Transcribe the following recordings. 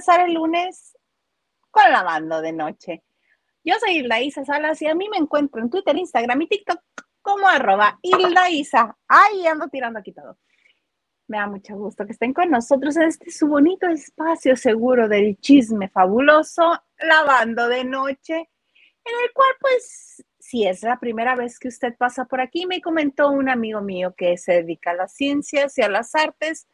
Empezar el lunes con lavando de noche. Yo soy Hilda Isa Salas y a mí me encuentro en Twitter, Instagram y TikTok como arroba Hilda Isa. Ay, ando tirando aquí todo. Me da mucho gusto que estén con nosotros en este su bonito espacio seguro del chisme fabuloso, lavando de noche, en el cual pues si es la primera vez que usted pasa por aquí, me comentó un amigo mío que se dedica a las ciencias y a las artes,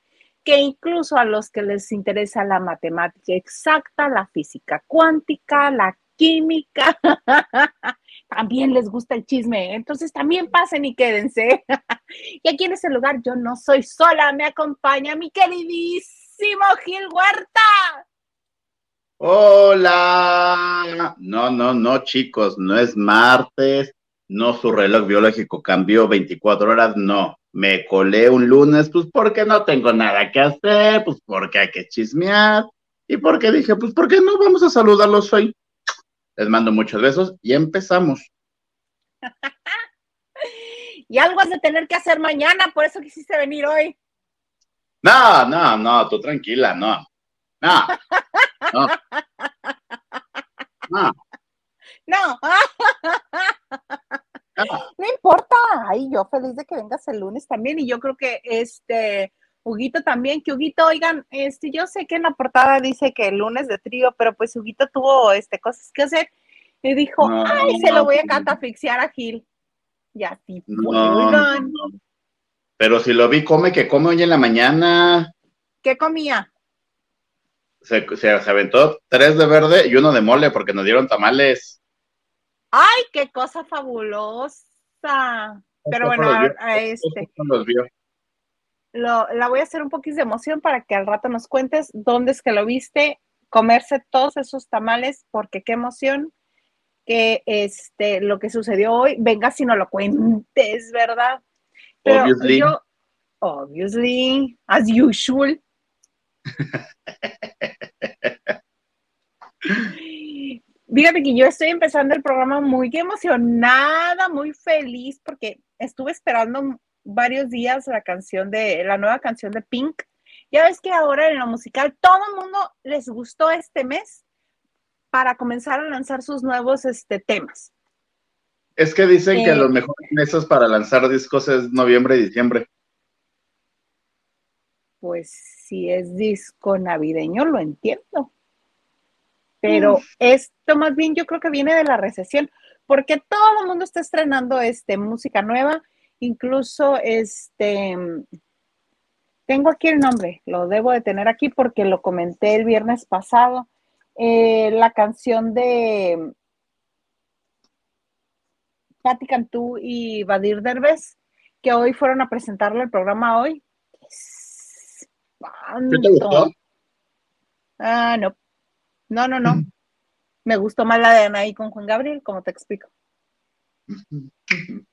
que incluso a los que les interesa la matemática exacta, la física cuántica, la química, también les gusta el chisme. Entonces también pasen y quédense. y aquí en ese lugar yo no soy sola, me acompaña mi queridísimo Gil Huerta. Hola. No, no, no, chicos, no es martes, no su reloj biológico cambió 24 horas, no. Me colé un lunes, pues porque no tengo nada que hacer, pues porque hay que chismear. Y porque dije, pues porque no vamos a saludarlos hoy. Les mando muchos besos y empezamos. y algo has de tener que hacer mañana, por eso quisiste venir hoy. No, no, no, tú tranquila, no. No. No. No. No. no. importa. Ay, yo feliz de que vengas el lunes también. Y yo creo que este, Huguito también, que Huguito, oigan, este, yo sé que en la portada dice que el lunes de trío, pero pues Huguito tuvo este, cosas que hacer. Y dijo, ay, se lo voy a catafixiar a Gil. Y así Pero si lo vi, come, que come hoy en la mañana. ¿Qué comía? se, aventó tres de verde y uno de mole porque nos dieron tamales. ¡Ay, qué cosa fabulosa! Pero bueno, a, este. Lo, la voy a hacer un poquito de emoción para que al rato nos cuentes dónde es que lo viste, comerse todos esos tamales, porque qué emoción que este lo que sucedió hoy, venga si no lo cuentes, ¿verdad? Pero obviously. yo, obviously, as usual. Fíjate que yo estoy empezando el programa muy emocionada, muy feliz, porque estuve esperando varios días la canción de, la nueva canción de Pink. Ya ves que ahora en lo musical todo el mundo les gustó este mes para comenzar a lanzar sus nuevos este, temas. Es que dicen que eh, los mejores meses para lanzar discos es noviembre y diciembre. Pues si es disco navideño, lo entiendo pero esto más bien yo creo que viene de la recesión, porque todo el mundo está estrenando este, música nueva, incluso este, tengo aquí el nombre, lo debo de tener aquí porque lo comenté el viernes pasado, eh, la canción de Patti Cantú y Badir Derbez, que hoy fueron a presentarle el programa hoy. ¿Qué te gustó? Ah, no. No, no, no. Me gustó más la de Anaí con Juan Gabriel, como te explico.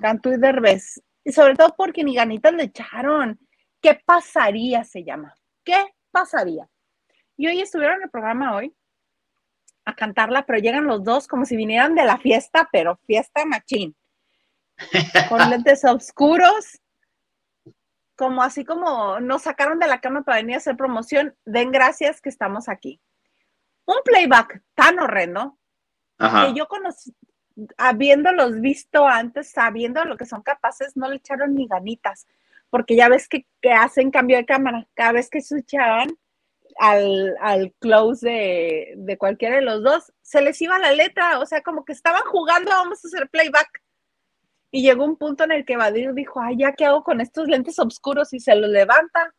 Canto y Derbez. Y sobre todo porque ni ganitas le echaron. ¿Qué pasaría? Se llama. ¿Qué pasaría? Y hoy estuvieron en el programa hoy a cantarla, pero llegan los dos como si vinieran de la fiesta, pero fiesta machín. Con lentes oscuros, como así como nos sacaron de la cama para venir a hacer promoción. Den gracias que estamos aquí un playback tan horrendo que yo conocí, habiéndolos visto antes, sabiendo lo que son capaces, no le echaron ni ganitas, porque ya ves que, hacen cambio de cámara, cada vez que escuchaban al, al close de, de, cualquiera de los dos, se les iba la letra, o sea, como que estaban jugando, vamos a hacer playback. Y llegó un punto en el que Vadir dijo, ay, ya qué hago con estos lentes oscuros y se los levanta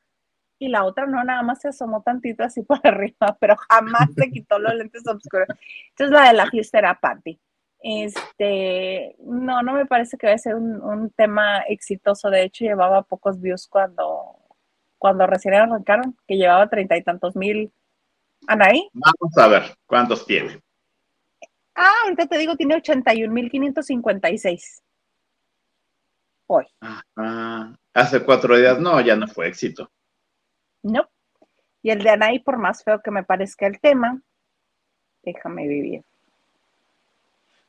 y la otra no, nada más se asomó tantito así por arriba, pero jamás se quitó los lentes oscuros. Entonces la de la fiesta era Patty. Este, no, no me parece que vaya a ser un, tema exitoso. De hecho, llevaba pocos views cuando, cuando recién arrancaron, que llevaba treinta y tantos mil. Anaí. Vamos a ver cuántos tiene. Ah, ahorita te digo, tiene 81.556. Hoy. Hace cuatro días, no, ya no fue éxito. No. Y el de Anaí, por más feo que me parezca el tema, déjame vivir.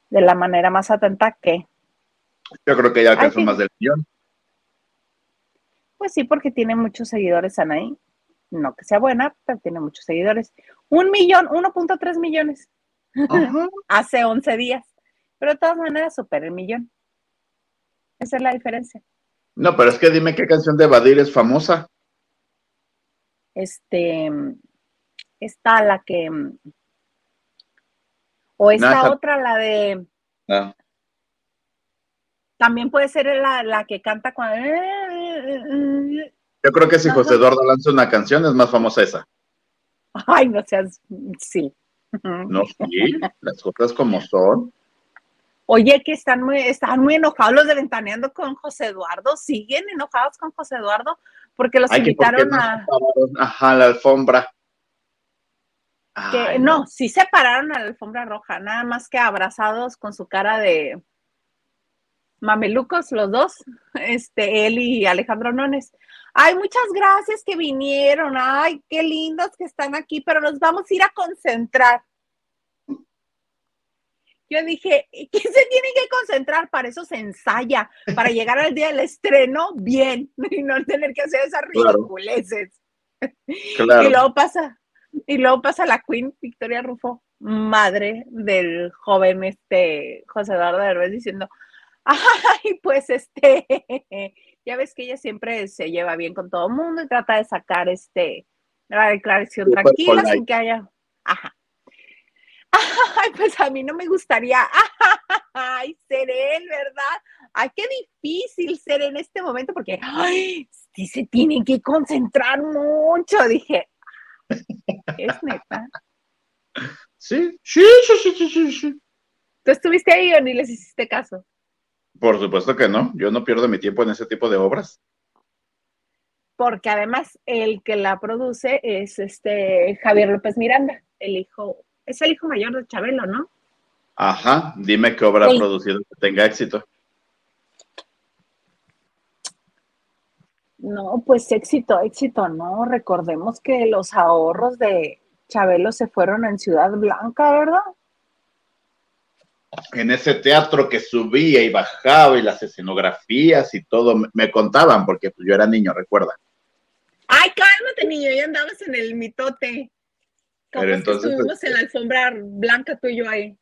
De la manera más atenta que. Yo creo que ya alcanzó más del millón. Pues sí, porque tiene muchos seguidores Anaí. No que sea buena, pero tiene muchos seguidores. Un millón, 1.3 millones. Hace 11 días. Pero de todas maneras supera el millón. Esa es la diferencia. No, pero es que dime qué canción de Badir es famosa. Este, está la que, o esta otra, la de, ah. también puede ser la, que canta cuando... Yo creo que si José Eduardo lanza una canción es más famosa esa. Ay, no seas, sí. No, sí, las cosas como son. Oye, que están muy, están muy enojados los de Ventaneando con José Eduardo. ¿Siguen enojados con José Eduardo? Porque los invitaron a. Ajá, la alfombra. Que, no. sí se pararon a la alfombra roja, nada más que abrazados con su cara de mamelucos los dos, este, él y Alejandro Nones. Ay, muchas gracias que vinieron, ay, qué lindos que están aquí, pero nos vamos a ir a concentrar yo dije, ¿quién se tiene que concentrar? Para eso se ensaya, para llegar al día del estreno bien y no tener que hacer esas ridiculeces. Claro. Y luego pasa, y luego pasa la Queen Victoria Rufo, madre del joven este José Eduardo Derbez, diciendo, ay, pues este, ya ves que ella siempre se lleva bien con todo el mundo y trata de sacar este la declaración tranquila sin que haya, ajá. Ay, pues a mí no me gustaría, ay, ser él, ¿verdad? Ay, qué difícil ser en este momento porque, ay, sí se tienen que concentrar mucho, dije. Es neta. Sí, sí, sí, sí, sí, sí. ¿Tú estuviste ahí o ni les hiciste caso? Por supuesto que no, yo no pierdo mi tiempo en ese tipo de obras. Porque además el que la produce es este Javier López Miranda, el hijo es el hijo mayor de Chabelo, ¿no? Ajá, dime qué obra ha producido que tenga éxito. No, pues éxito, éxito, no. Recordemos que los ahorros de Chabelo se fueron en Ciudad Blanca, ¿verdad? En ese teatro que subía y bajaba y las escenografías y todo, me contaban, porque pues, yo era niño, recuerda. Ay, cálmate, niño, ya andabas en el mitote. Pero entonces. Estuvimos en la alfombra blanca tú y yo ahí.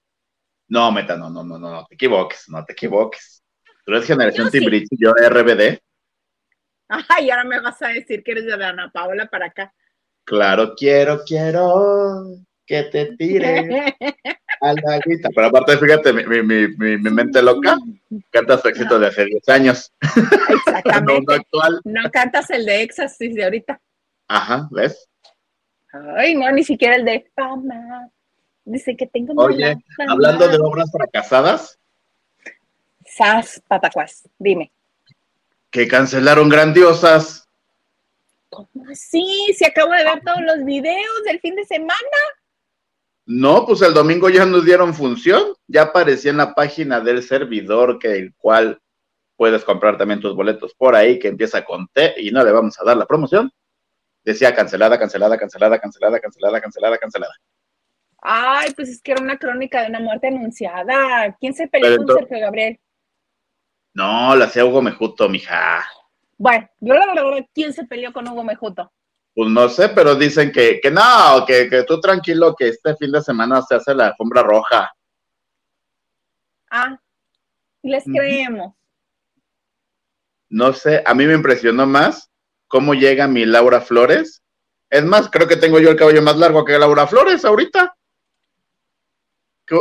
No, Meta, no, no, no, no, no te equivoques, no te equivoques. Tú eres generación Timbrich y yo RBD. Ay, ahora me vas a decir que eres de Ana Paola para acá. Claro, quiero, quiero que te tire a la agüita. Pero aparte, fíjate, mi, mi, mi, mi mente loca canta su éxito de hace 10 años. Exactamente. no, actual. no cantas el de Éxtasis de ahorita. Ajá, ¿ves? Ay, no, ni siquiera el de fama. Dice que tengo Oye, hablando de obras fracasadas. Sas, patacuas, dime. Que cancelaron grandiosas. ¿Cómo así? Se acabo de ver todos los videos del fin de semana. No, pues el domingo ya nos dieron función. Ya aparecía en la página del servidor que el cual puedes comprar también tus boletos por ahí, que empieza con T y no le vamos a dar la promoción decía cancelada, cancelada, cancelada, cancelada, cancelada, cancelada, cancelada. Ay, pues es que era una crónica de una muerte anunciada. ¿Quién se peleó con Sergio Gabriel? No, la hacía Hugo Mejuto, mija. Bueno, ¿quién se peleó con Hugo Mejuto? Pues no sé, pero dicen que, que no, que, que tú tranquilo, que este fin de semana se hace la alfombra roja. Ah, les creemos. No sé, a mí me impresionó más cómo llega mi Laura Flores. Es más, creo que tengo yo el cabello más largo que Laura Flores ahorita.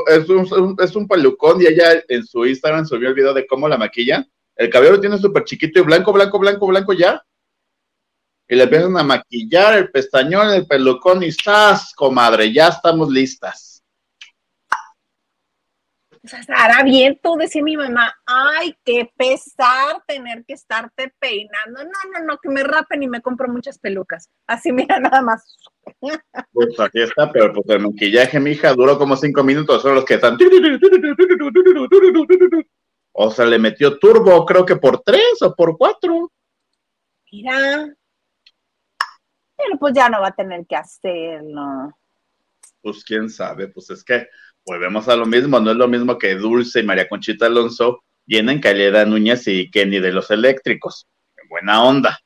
Es un, es un pelucón y ella en su Instagram subió el video de cómo la maquilla. El cabello lo tiene súper chiquito y blanco, blanco, blanco, blanco ya. Y le empiezan a maquillar el pestañón, el pelucón y ¡zas, comadre! Ya estamos listas sea, estará bien tú, decía mi mamá, ay, qué pesar tener que estarte peinando. No, no, no, que me rapen y me compro muchas pelucas. Así, mira, nada más. Pues aquí está, pero pues el maquillaje, mija, duró como cinco minutos, son los que están. O sea, le metió turbo, creo que por tres o por cuatro. Mira. Pero pues ya no va a tener que hacerlo. Pues quién sabe, pues es que volvemos a lo mismo, no es lo mismo que Dulce y María Conchita Alonso vienen Calera Núñez y Kenny de los Eléctricos. buena onda.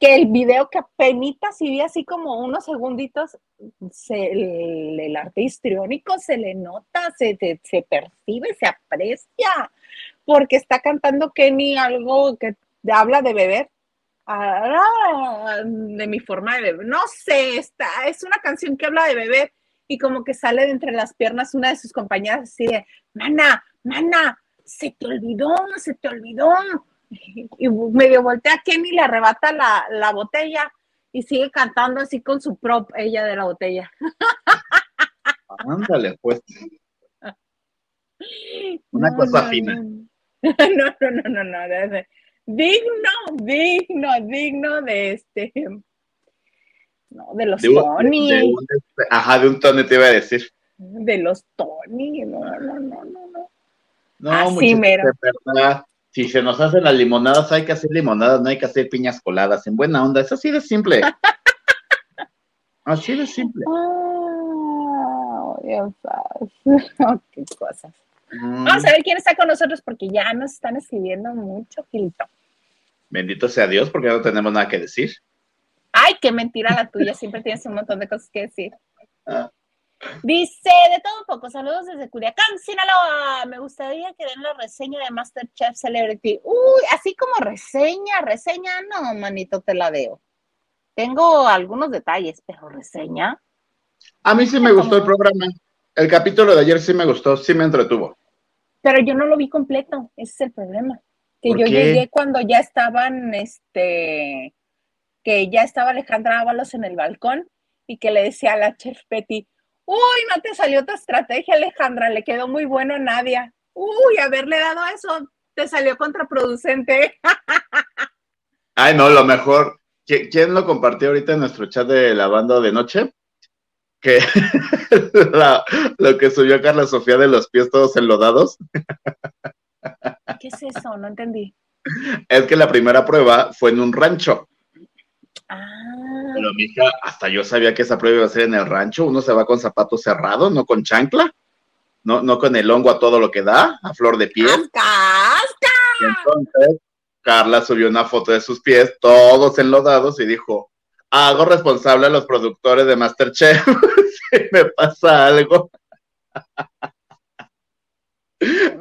que el video que apenas si vi así como unos segunditos, se, el, arte histriónico se le nota, se, se, percibe, se aprecia, porque está cantando Kenny algo que habla de beber. Ah, de mi forma de beber. No sé, está, es una canción que habla de beber y como que sale de entre las piernas una de sus compañeras así de, mana, mana, se te olvidó, se te olvidó y medio voltea a Kenny, le arrebata la, botella y sigue cantando así con su prop, ella de la botella. Ándale, pues. Una cosa fina. No, no, no, no, no. Digno, digno, digno de este. No, de los Tony. ajá, de un Tony te iba a decir. De los Tony, no, no, no, no. No, no Así mero. De verdad si se nos hacen las limonadas, hay que hacer limonadas, no hay que hacer piñas coladas. En buena onda, es así de simple. así de simple. Oh, Dios oh, qué cosas. Mm. Vamos a ver quién está con nosotros porque ya nos están escribiendo mucho, Gilito. Bendito sea Dios porque ya no tenemos nada que decir. Ay, qué mentira la tuya, siempre tienes un montón de cosas que decir. Ah. Dice, de todo un poco, saludos desde Culiacán, Sinaloa. Me gustaría que den la reseña de Masterchef Celebrity. Uy, así como reseña, reseña, no, manito, te la veo. Tengo algunos detalles, pero reseña. A mí sí me gustó el programa. El capítulo de ayer sí me gustó, sí me entretuvo. Pero yo no lo vi completo, ese es el problema. Que yo llegué cuando ya estaban, este, que ya estaba Alejandra Ábalos en el balcón y que le decía a la chef Betty, Uy, no te salió tu estrategia, Alejandra, le quedó muy bueno a Nadia. Uy, haberle dado eso te salió contraproducente. Ay, no, lo mejor. ¿Quién lo compartió ahorita en nuestro chat de la banda de noche? Que lo que subió Carla Sofía de los pies todos enlodados. ¿Qué es eso? No entendí. Es que la primera prueba fue en un rancho. Ah. Pero mija, hasta yo sabía que esa prueba iba a ser en el rancho. Uno se va con zapatos cerrados, no con chancla, no, no con el hongo a todo lo que da, a flor de piel. entonces, Carla subió una foto de sus pies, todos enlodados, y dijo: Hago responsable a los productores de Masterchef si me pasa algo.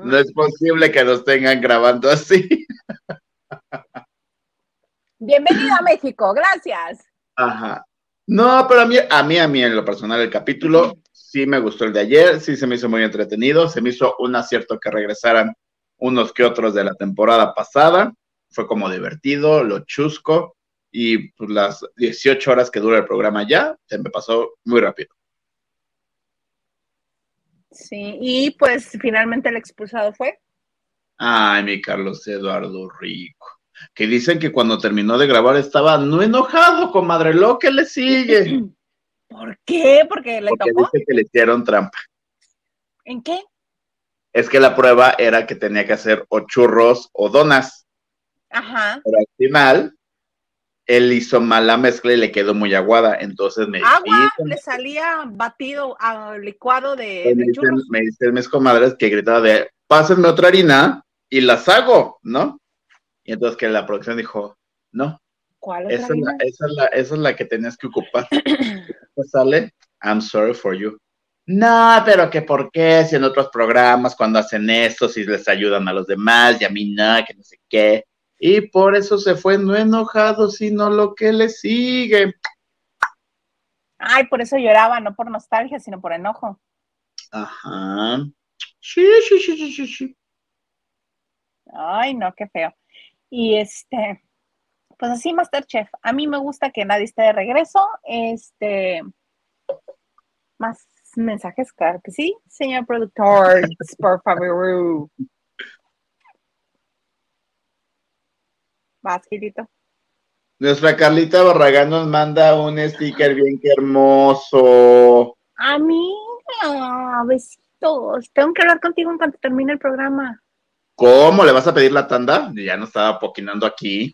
No es posible que nos tengan grabando así. Bienvenido a México, gracias. Ajá. No, pero a mí, a mí, a mí en lo personal, el capítulo sí me gustó el de ayer, sí se me hizo muy entretenido, se me hizo un acierto que regresaran unos que otros de la temporada pasada, fue como divertido, lo chusco, y pues, las 18 horas que dura el programa ya, se me pasó muy rápido. Sí, y pues finalmente el expulsado fue. Ay, mi Carlos Eduardo Rico que dicen que cuando terminó de grabar estaba no enojado, comadre, lo que le sigue. ¿Por qué? Porque le Porque dice que le hicieron trampa. ¿En qué? Es que la prueba era que tenía que hacer o churros o donas. Ajá. Pero al final, él hizo mal la mezcla y le quedó muy aguada. Entonces me Agua, le salía batido, a, licuado de, me churros. me dicen mis comadres que gritaba de, pásenme otra harina y las hago, ¿no? Y entonces que la producción dijo, no. ¿Cuál esa, es la, esa, es la, esa es la que tenías que ocupar. sale, I'm sorry for you. No, pero que por qué, si en otros programas cuando hacen esto, si les ayudan a los demás y a mí no, que no sé qué. Y por eso se fue no enojado, sino lo que le sigue. Ay, por eso lloraba, no por nostalgia, sino por enojo. Ajá. Sí, sí, sí, sí, sí, sí. Ay, no, qué feo. Y este, pues así Masterchef. A mí me gusta que nadie esté de regreso. Este, más mensajes, claro que sí, señor productor, por favor. Vas, Nuestra Carlita Barragán nos manda un sticker bien que hermoso. Amiga, besitos. Tengo que hablar contigo en cuanto termine el programa. ¿Cómo le vas a pedir la tanda? Ya no estaba poquinando aquí.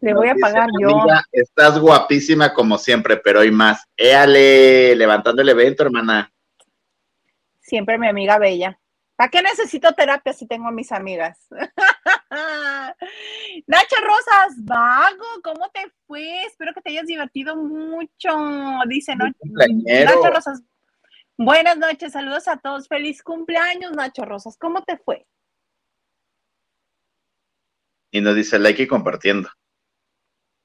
Le voy a pagar yo. estás guapísima como siempre, pero hoy más. Éale, levantando el evento, hermana. Siempre mi amiga bella. ¿Para qué necesito terapia si tengo a mis amigas? Nacho Rosas, vago, ¿cómo te fue? Espero que te hayas divertido mucho. Dice Nacho Rosas. Buenas noches, saludos a todos. Feliz cumpleaños, Nacho Rosas. ¿Cómo te fue? Y nos dice like y compartiendo.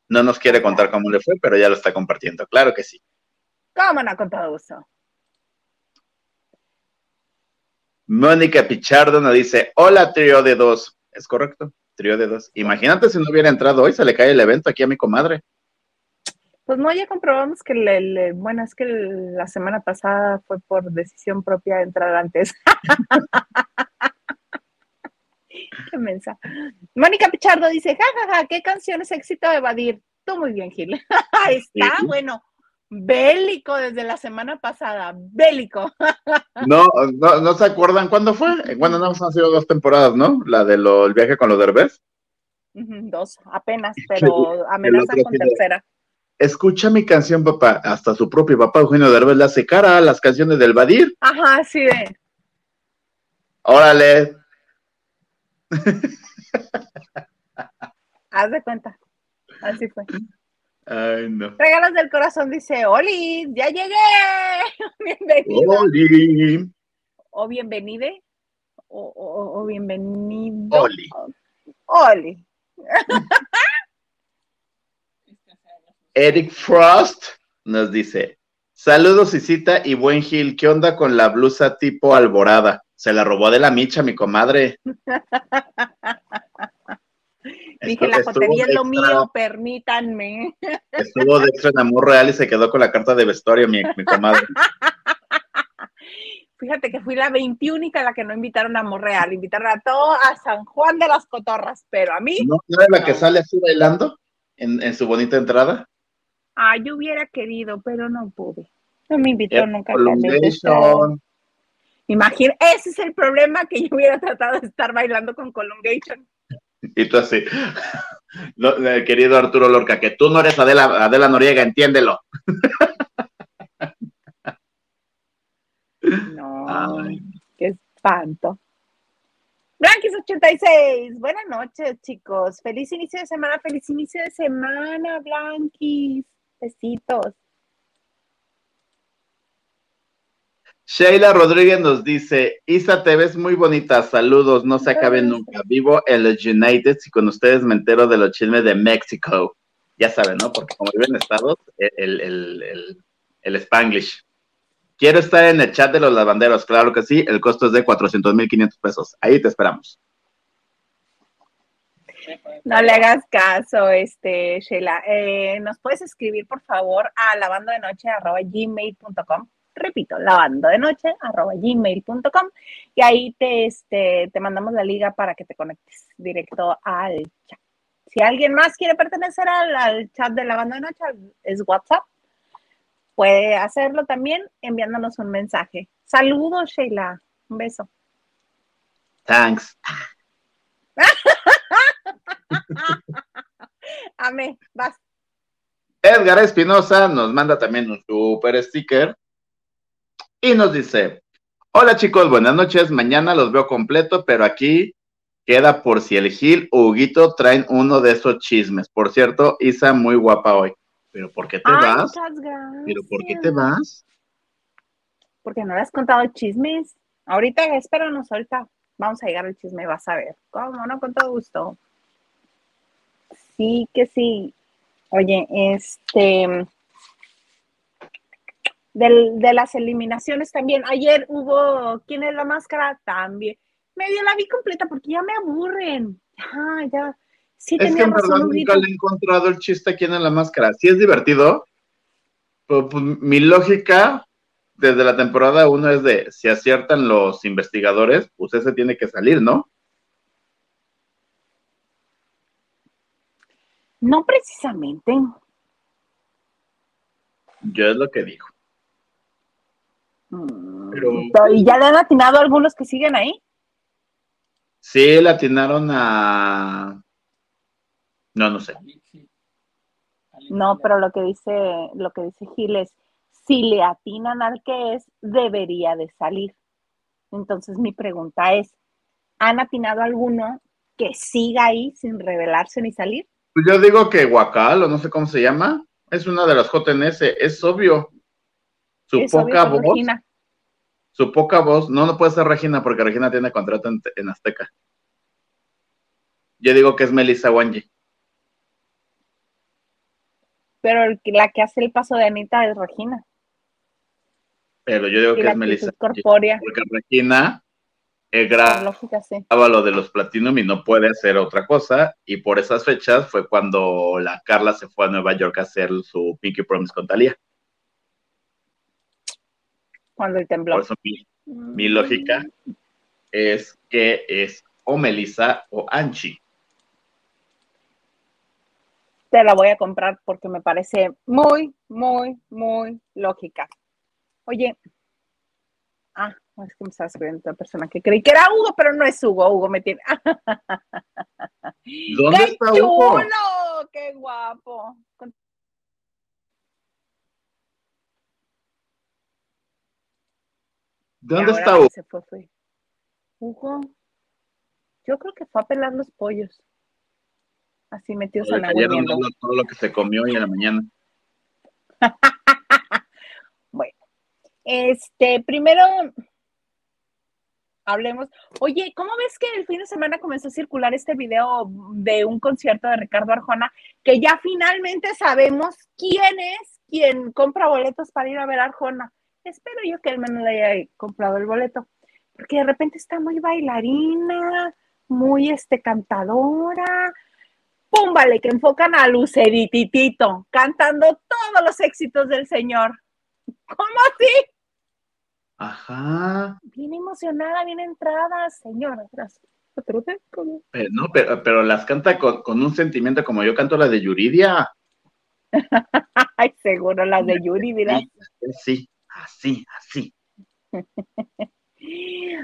No nos quiere contar cómo le fue, pero ya lo está compartiendo. Claro que sí. ¿Cómo no? Con todo gusto. Mónica Pichardo nos dice, hola trío de dos. Es correcto, trío de dos. Imagínate si no hubiera entrado hoy, se le cae el evento aquí a mi comadre. Pues no, ya comprobamos que, le, bueno, es que la semana pasada fue por decisión propia entrar antes. Qué mensa. Mónica Pichardo dice, jajaja, ¿qué canción es éxito evadir? Tú muy bien, Gil. Está bueno bélico desde la semana pasada, bélico. No, no, no se acuerdan cuándo fue. Bueno, no han sido dos temporadas, ¿no? La del el viaje con los derbés. Dos, apenas, pero amenaza con tercera. Escucha mi canción, papá. Hasta su propio papá, Eugenio Derbez, le hace cara a las canciones del Badir. Ajá, sí ve. Órale. Haz de cuenta. Así fue. Ay, no. Regalos del corazón dice, Oli, ya llegué. Bienvenido. Oli. O bienvenide. O, o, o bienvenido. Oli. Oli. Eric Frost nos dice, saludos Isita y buen Gil, ¿qué onda con la blusa tipo alborada? Se la robó de la micha mi comadre. Dije, la jotería es lo mío, permítanme. Estuvo de extra en Amor Real y se quedó con la carta de vestuario, mi, mi comadre. Fíjate que fui la 21 la que no invitaron a Amor Real, invitaron a todo a San Juan de las Cotorras, pero a mí. ¿No, es la que sale así bailando en, su bonita entrada? Ah, yo hubiera querido, pero no pude. No me invitaron nunca. Imagina, ese es el problema que yo hubiera tratado de estar bailando con Colungation. Y tú así, eh, querido Arturo Lorca, que tú no eres Adela, Adela Noriega, entiéndelo. No, qué espanto. Blanquis86, buenas noches, chicos. Feliz inicio de semana, feliz inicio de semana, Blanquis. Besitos. Sheila Rodríguez nos dice, Isa, te ves muy bonita, saludos, no se acaben nunca. Vivo en los United y con ustedes me entero de los chismes de México. Ya saben, ¿no? Porque como viven en Estados, el, el, el, Spanglish. Quiero estar en el chat de los lavanderos, claro que sí, el costo es de 400 mil 500 pesos. Ahí te esperamos. No le hagas caso, este, Sheila. Eh, ¿Nos puedes escribir, por favor, a lavandodenoche.gmail.com? Repito, lavando de noche arroba gmail.com y ahí te, este, te mandamos la liga para que te conectes directo al chat. Si alguien más quiere pertenecer al, chat de lavando de noche, es WhatsApp. Puede hacerlo también enviándonos un mensaje. Saludos, Sheila. Un beso. Thanks. Amé, vas. Edgar Espinosa nos manda también un super sticker y nos dice, hola chicos, buenas noches, mañana los veo completo, pero aquí queda por si el Gil o Huguito traen uno de esos chismes. Por cierto, Isa muy guapa hoy. ¿Pero por qué te vas? ¿Pero por qué te vas? Porque no le has contado chismes. Ahorita, espéranos, ahorita vamos a llegar al chisme, vas a ver. ¿Cómo? No, con todo gusto. Sí, que sí. Oye, este, de las eliminaciones también. Ayer hubo ¿Quién es la máscara? También. Medio la vi completa porque ya me aburren. Ya, ya. Sí, es que en verdad nunca le he encontrado el chiste quién es la máscara. Sí es divertido. Pero, pues, mi lógica desde la temporada 1 es de si aciertan los investigadores, pues ese tiene que salir, ¿no? No precisamente. Yo es lo que digo. ¿Y ya le han atinado algunos que siguen ahí? Sí, le atinaron a. No, no sé. No, pero lo que dice, lo que dice Gil es, si le atinan al que es, debería de salir. Entonces mi pregunta es, ¿han atinado alguno que siga ahí sin revelarse ni salir? Pues yo digo que Guacal, o no sé cómo se llama, es una de las JNS, es obvio. Su poca voz. Su poca voz, no, no puede ser Regina porque Regina tiene contrato en, Azteca. Yo digo que es Melissa Wanji. Pero la que hace el paso de Anita es Regina. Pero yo digo que es Melissa. Corpórea. Porque Regina es graba lo de los Platinum y no puede hacer otra cosa. Y por esas fechas fue cuando la Carla se fue a Nueva York a hacer su Pinky Promise con Talía. Cuando el temblor. Por eso mi, lógica es que es o Melissa o Anchi. Te la voy a comprar porque me parece muy, muy, muy lógica. Oye, ah, es que me estaba escribiendo otra persona que creí que era Hugo, pero no es Hugo. Hugo me tiene. ¿Dónde ¡Qué está chulo! ¡Qué guapo! ¿Dónde está Hugo? Se fue, fue. Hugo, yo creo que fue a pelar los pollos. Así metidos en la todo, todo lo que se comió hoy en la mañana. bueno, este, primero hablemos. Oye, ¿cómo ves que el fin de semana comenzó a circular este video de un concierto de Ricardo Arjona? Que ya finalmente sabemos quién es quien compra boletos para ir a ver a Arjona. Espero yo que el menos le haya comprado el boleto, porque de repente está muy bailarina, muy este cantadora. ¡Pum! Vale, que enfocan a Lucerititito cantando todos los éxitos del señor. ¿Cómo así? Ajá. Bien emocionada, bien entrada, señora. Pero, no, pero, las canta con, un sentimiento como yo canto la de Yuridia. Ay, seguro las de Yuridia. Sí, así, así.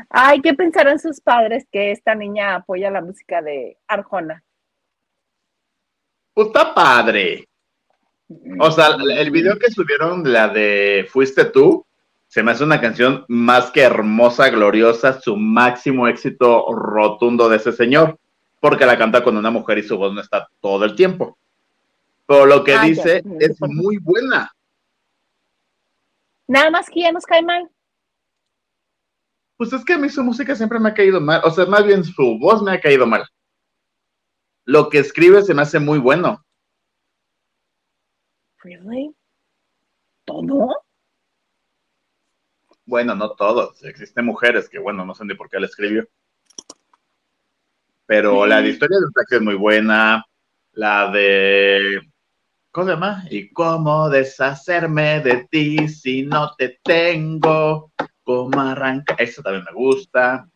Ay, ¿qué pensarán sus padres que esta niña apoya la música de Arjona? Pues está padre. O sea, el video que subieron, la de Fuiste tú, se me hace una canción más que hermosa, gloriosa, su máximo éxito rotundo de ese señor, porque la canta con una mujer y su voz no está todo el tiempo. Pero lo que ah, dice es muy buena. Nada más que ya nos cae mal. Pues es que a mí su música siempre me ha caído mal, o sea, más bien su voz me ha caído mal. Lo que escribe se me hace muy bueno. ¿Really? ¿Todo? Bueno, no todos. Existen mujeres que, bueno, no sé ni por qué la escribió. Pero la de Historia de taxi es muy buena. La de. ¿Cómo se llama? ¿Y cómo deshacerme de ti si no te tengo? ¿Cómo arranca? Esa también me gusta.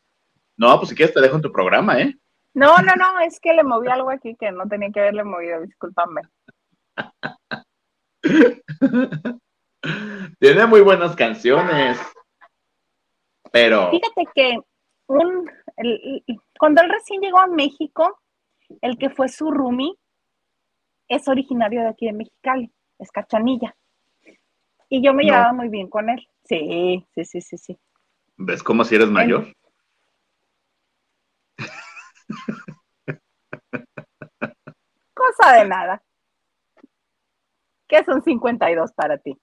No, pues si quieres te dejo en tu programa, ¿eh? No, no, no, es que le moví algo aquí que no tenía que haberle movido, discúlpame. Tiene muy buenas canciones. Pero. Fíjate que un, cuando él recién llegó a México, el que fue su roomie es originario de aquí de Mexicali, es Cachanilla. Y yo me llevaba muy bien con él. Sí, sí, sí, sí, sí. ¿Ves cómo si eres mayor? Cosa de nada. ¿Qué son 52 para ti?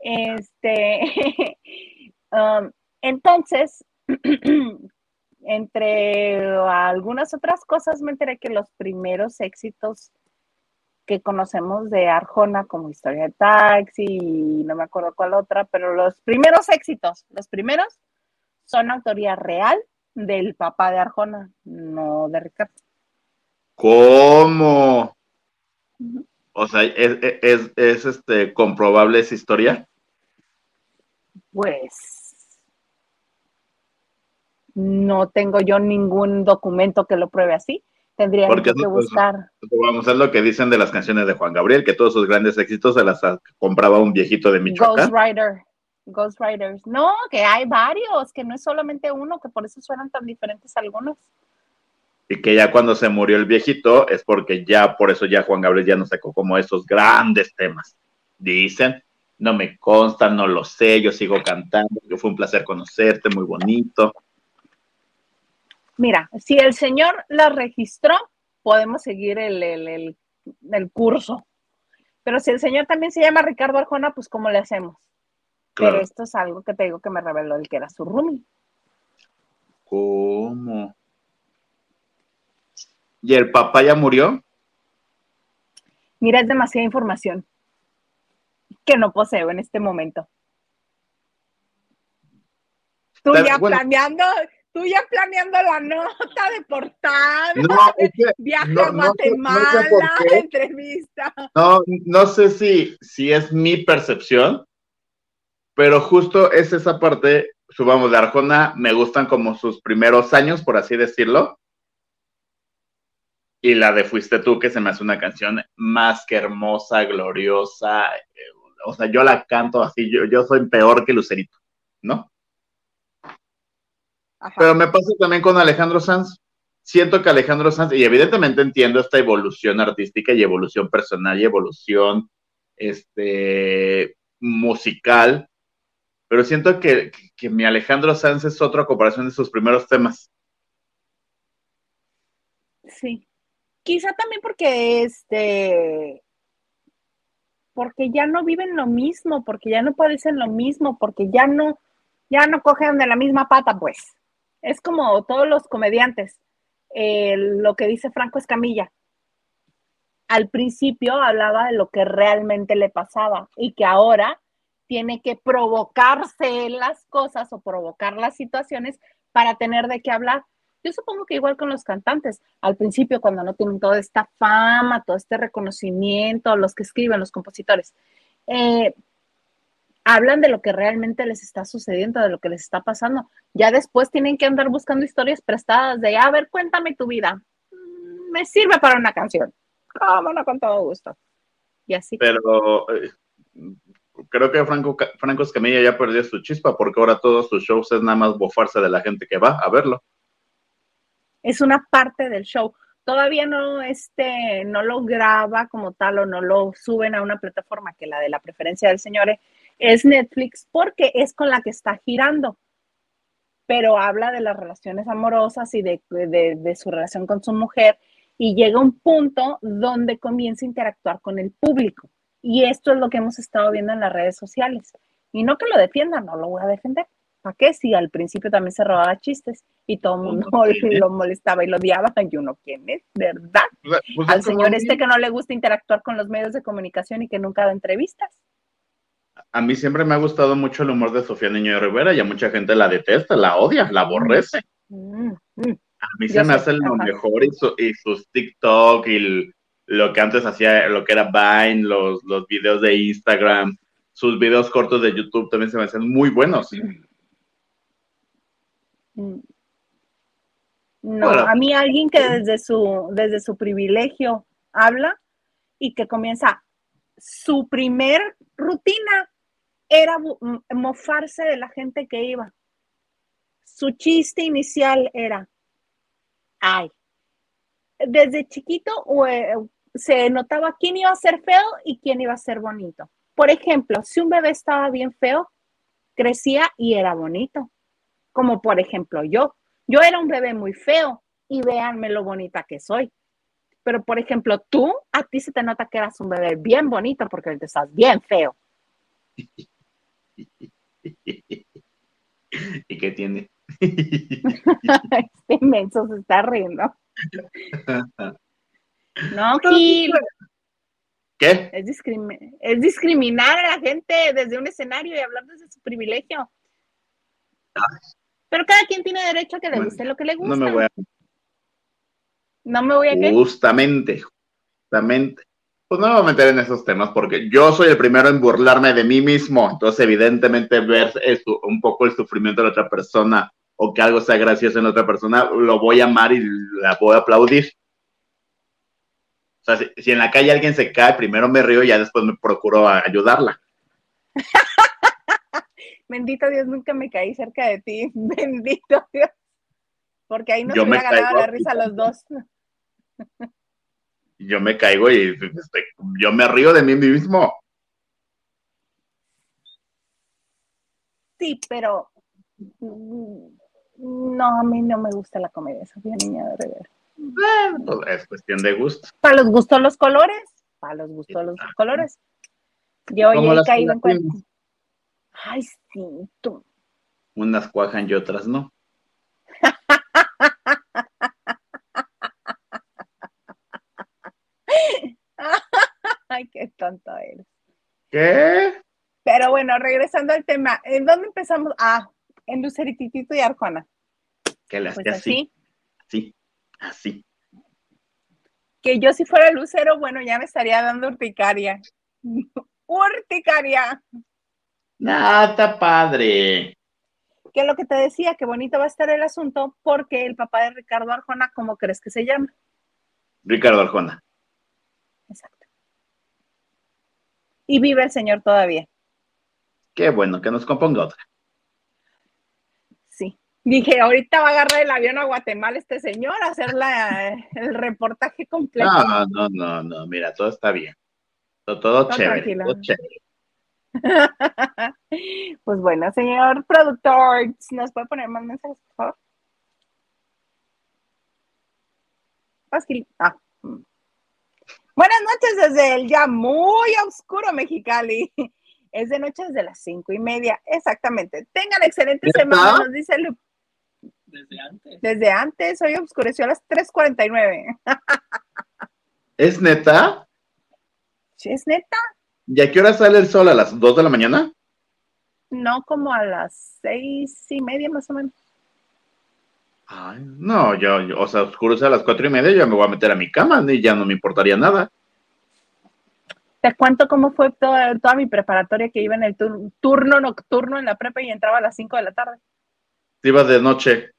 Este, um, entonces, entre algunas otras cosas, me enteré que los primeros éxitos que conocemos de Arjona, como Historia de Taxi, y no me acuerdo cuál otra, pero los primeros éxitos, los primeros, son autoría real del papá de Arjona, no de Ricardo. ¿Cómo? O sea, ¿es, es, es, este, comprobable esa historia? Pues no tengo yo ningún documento que lo pruebe así. Tendría que buscar. vamos a ver lo que dicen de las canciones de Juan Gabriel, que todos sus grandes éxitos se las compraba un viejito de Michoacán. Ghost Rider. Ghost Riders. No, que hay varios, que no es solamente uno, que por eso suenan tan diferentes algunos. Y que ya cuando se murió el viejito es porque ya, por eso ya Juan Gabriel ya no sacó como esos grandes temas. Dicen, no me consta, no lo sé, yo sigo cantando, fue un placer conocerte, muy bonito. Mira, si el señor la registró, podemos seguir el, el, el, curso. Pero si el señor también se llama Ricardo Arjona, pues ¿cómo le hacemos? Pero esto es algo que te digo que me reveló el que era su roomie. ¿Cómo? ¿Y el papá ya murió? Mira, es demasiada información que no poseo en este momento. Tú ya planeando, tú ya planeando la nota de portada, no, viaje a Guatemala, entrevista. No, no sé si, si es mi percepción, pero justo es esa parte, subamos de Arjona, me gustan como sus primeros años, por así decirlo. Y la de Fuiste tú, que se me hace una canción más que hermosa, gloriosa. Eh, o sea, yo la canto así, yo, yo soy peor que Lucerito, ¿no? Pero me pasa también con Alejandro Sanz. Siento que Alejandro Sanz, y evidentemente entiendo esta evolución artística y evolución personal y evolución este, musical, pero siento que, que mi Alejandro Sanz es otra comparación de sus primeros temas. Sí. Quizá también porque este porque ya no viven lo mismo, porque ya no parecen lo mismo, porque ya no, ya no cogen de la misma pata, pues. Es como todos los comediantes, eh, lo que dice Franco Escamilla. Al principio hablaba de lo que realmente le pasaba y que ahora tiene que provocarse las cosas o provocar las situaciones para tener de qué hablar. Yo supongo que igual con los cantantes, al principio cuando no tienen toda esta fama, todo este reconocimiento, los que escriben, los compositores, eh, hablan de lo que realmente les está sucediendo, de lo que les está pasando. Ya después tienen que andar buscando historias prestadas de, a ver, cuéntame tu vida. Mm, me sirve para una canción. Cómo no, con todo gusto. Y así. Pero eh, creo que Franco, Franco Escamilla ya perdió su chispa porque ahora todos sus shows es nada más bofarse de la gente que va a verlo. Es una parte del show. Todavía no, este, no lo graba como tal o no lo suben a una plataforma que la de la preferencia del señor es Netflix porque es con la que está girando, pero habla de las relaciones amorosas y de, su relación con su mujer y llega un punto donde comienza a interactuar con el público. Y esto es lo que hemos estado viendo en las redes sociales. Y no que lo defiendan, no lo voy a defender. ¿Para qué? Si al principio también se robaba chistes y todo el mundo lo molestaba y lo odiaba, y uno, ¿quién es? ¿Verdad? Pues, pues, al señor este que no le gusta interactuar con los medios de comunicación y que nunca da entrevistas a mí siempre me ha gustado mucho el humor de Sofía Niño de Rivera y a mucha gente la detesta, la odia, la aborrece. Mm, mm. A mí se me hace lo mejor y, sus TikTok y lo que antes hacía, lo que era Vine, los, los videos de Instagram, sus videos cortos de YouTube también se me hacen muy buenos. Mm. No, a mí alguien que desde su, desde su privilegio habla y que comienza su primer rutina era mofarse de la gente que iba. Su chiste inicial era, ay, desde chiquito eh, se notaba quién iba a ser feo y quién iba a ser bonito. Por ejemplo, si un bebé estaba bien feo, crecía y era bonito. Como por ejemplo yo. Yo era un bebé muy feo y véanme lo bonita que soy. Pero por ejemplo, tú, a ti se te nota que eras un bebé bien bonito porque te estás bien feo. ¿Y qué tiene? este inmenso se está riendo. No, Gil. ¿Qué? Es, discriminar a la gente desde un escenario y hablar desde su privilegio. Pero cada quien tiene derecho a que le guste lo que le gusta. No me voy a. No me voy a. Justamente, justamente pues no me voy a meter en esos temas porque yo soy el primero en burlarme de mí mismo. Entonces, evidentemente, ver eso, un poco el sufrimiento de la otra persona o que algo sea gracioso en otra persona, lo voy a amar y la voy a aplaudir. O sea, si, en la calle alguien se cae, primero me río y ya después me procuro ayudarla. Bendito Dios, nunca me caí cerca de ti. Bendito Dios. Porque ahí nos hubiera ganado la risa los dos yo me caigo y este, yo me río de mí mismo. Sí, pero mm, No, a mí no me gusta la comedia, Sofía Niña de Rivera. Bueno, pues, es cuestión de gusto. Para los gustos los colores, para los gustos los colores. Yo ya he caído en cuenta. Ay, sí, tú. Unas cuajan y otras no. Ay, qué tonto eres. ¿Qué? Pero bueno, regresando al tema, ¿en dónde empezamos? Ah, en Lucerititito y Arjona. Que las pues así. Así, así. Que yo si fuera Lucero, bueno, ya me estaría dando urticaria. urticaria. Nada, padre. Que lo que te decía, que bonito va a estar el asunto, porque el papá de Ricardo Arjona, ¿cómo crees que se llama? Ricardo Arjona. Exacto. Y vive el señor todavía. Qué bueno, que nos componga otra. Sí. Dije, ahorita va a agarrar el avión a Guatemala este señor a hacer el reportaje completo. No, no, no, no, mira, todo está bien. Todo, todo, chévere, todo chévere. pues bueno, señor productor, ¿nos puede poner más mensajes, por favor? Ah. Buenas noches desde el ya muy oscuro Mexicali. Es de noche desde las cinco y media, exactamente. Tengan excelente semana, nos dice Lu. Desde antes. Desde antes, hoy oscureció a las 3.49. ¿Es neta? Sí, es neta. ¿Y a qué hora sale el sol? ¿A las 2 de la mañana? No, como a las seis y media más o menos. Ay, no, yo, o sea, oscurece a las cuatro y media, yo me voy a meter a mi cama y ya no me importaría nada. Te cuento cómo fue toda, toda mi preparatoria que iba en el turno nocturno en la prepa y entraba a las 5 de la tarde. Iba de noche.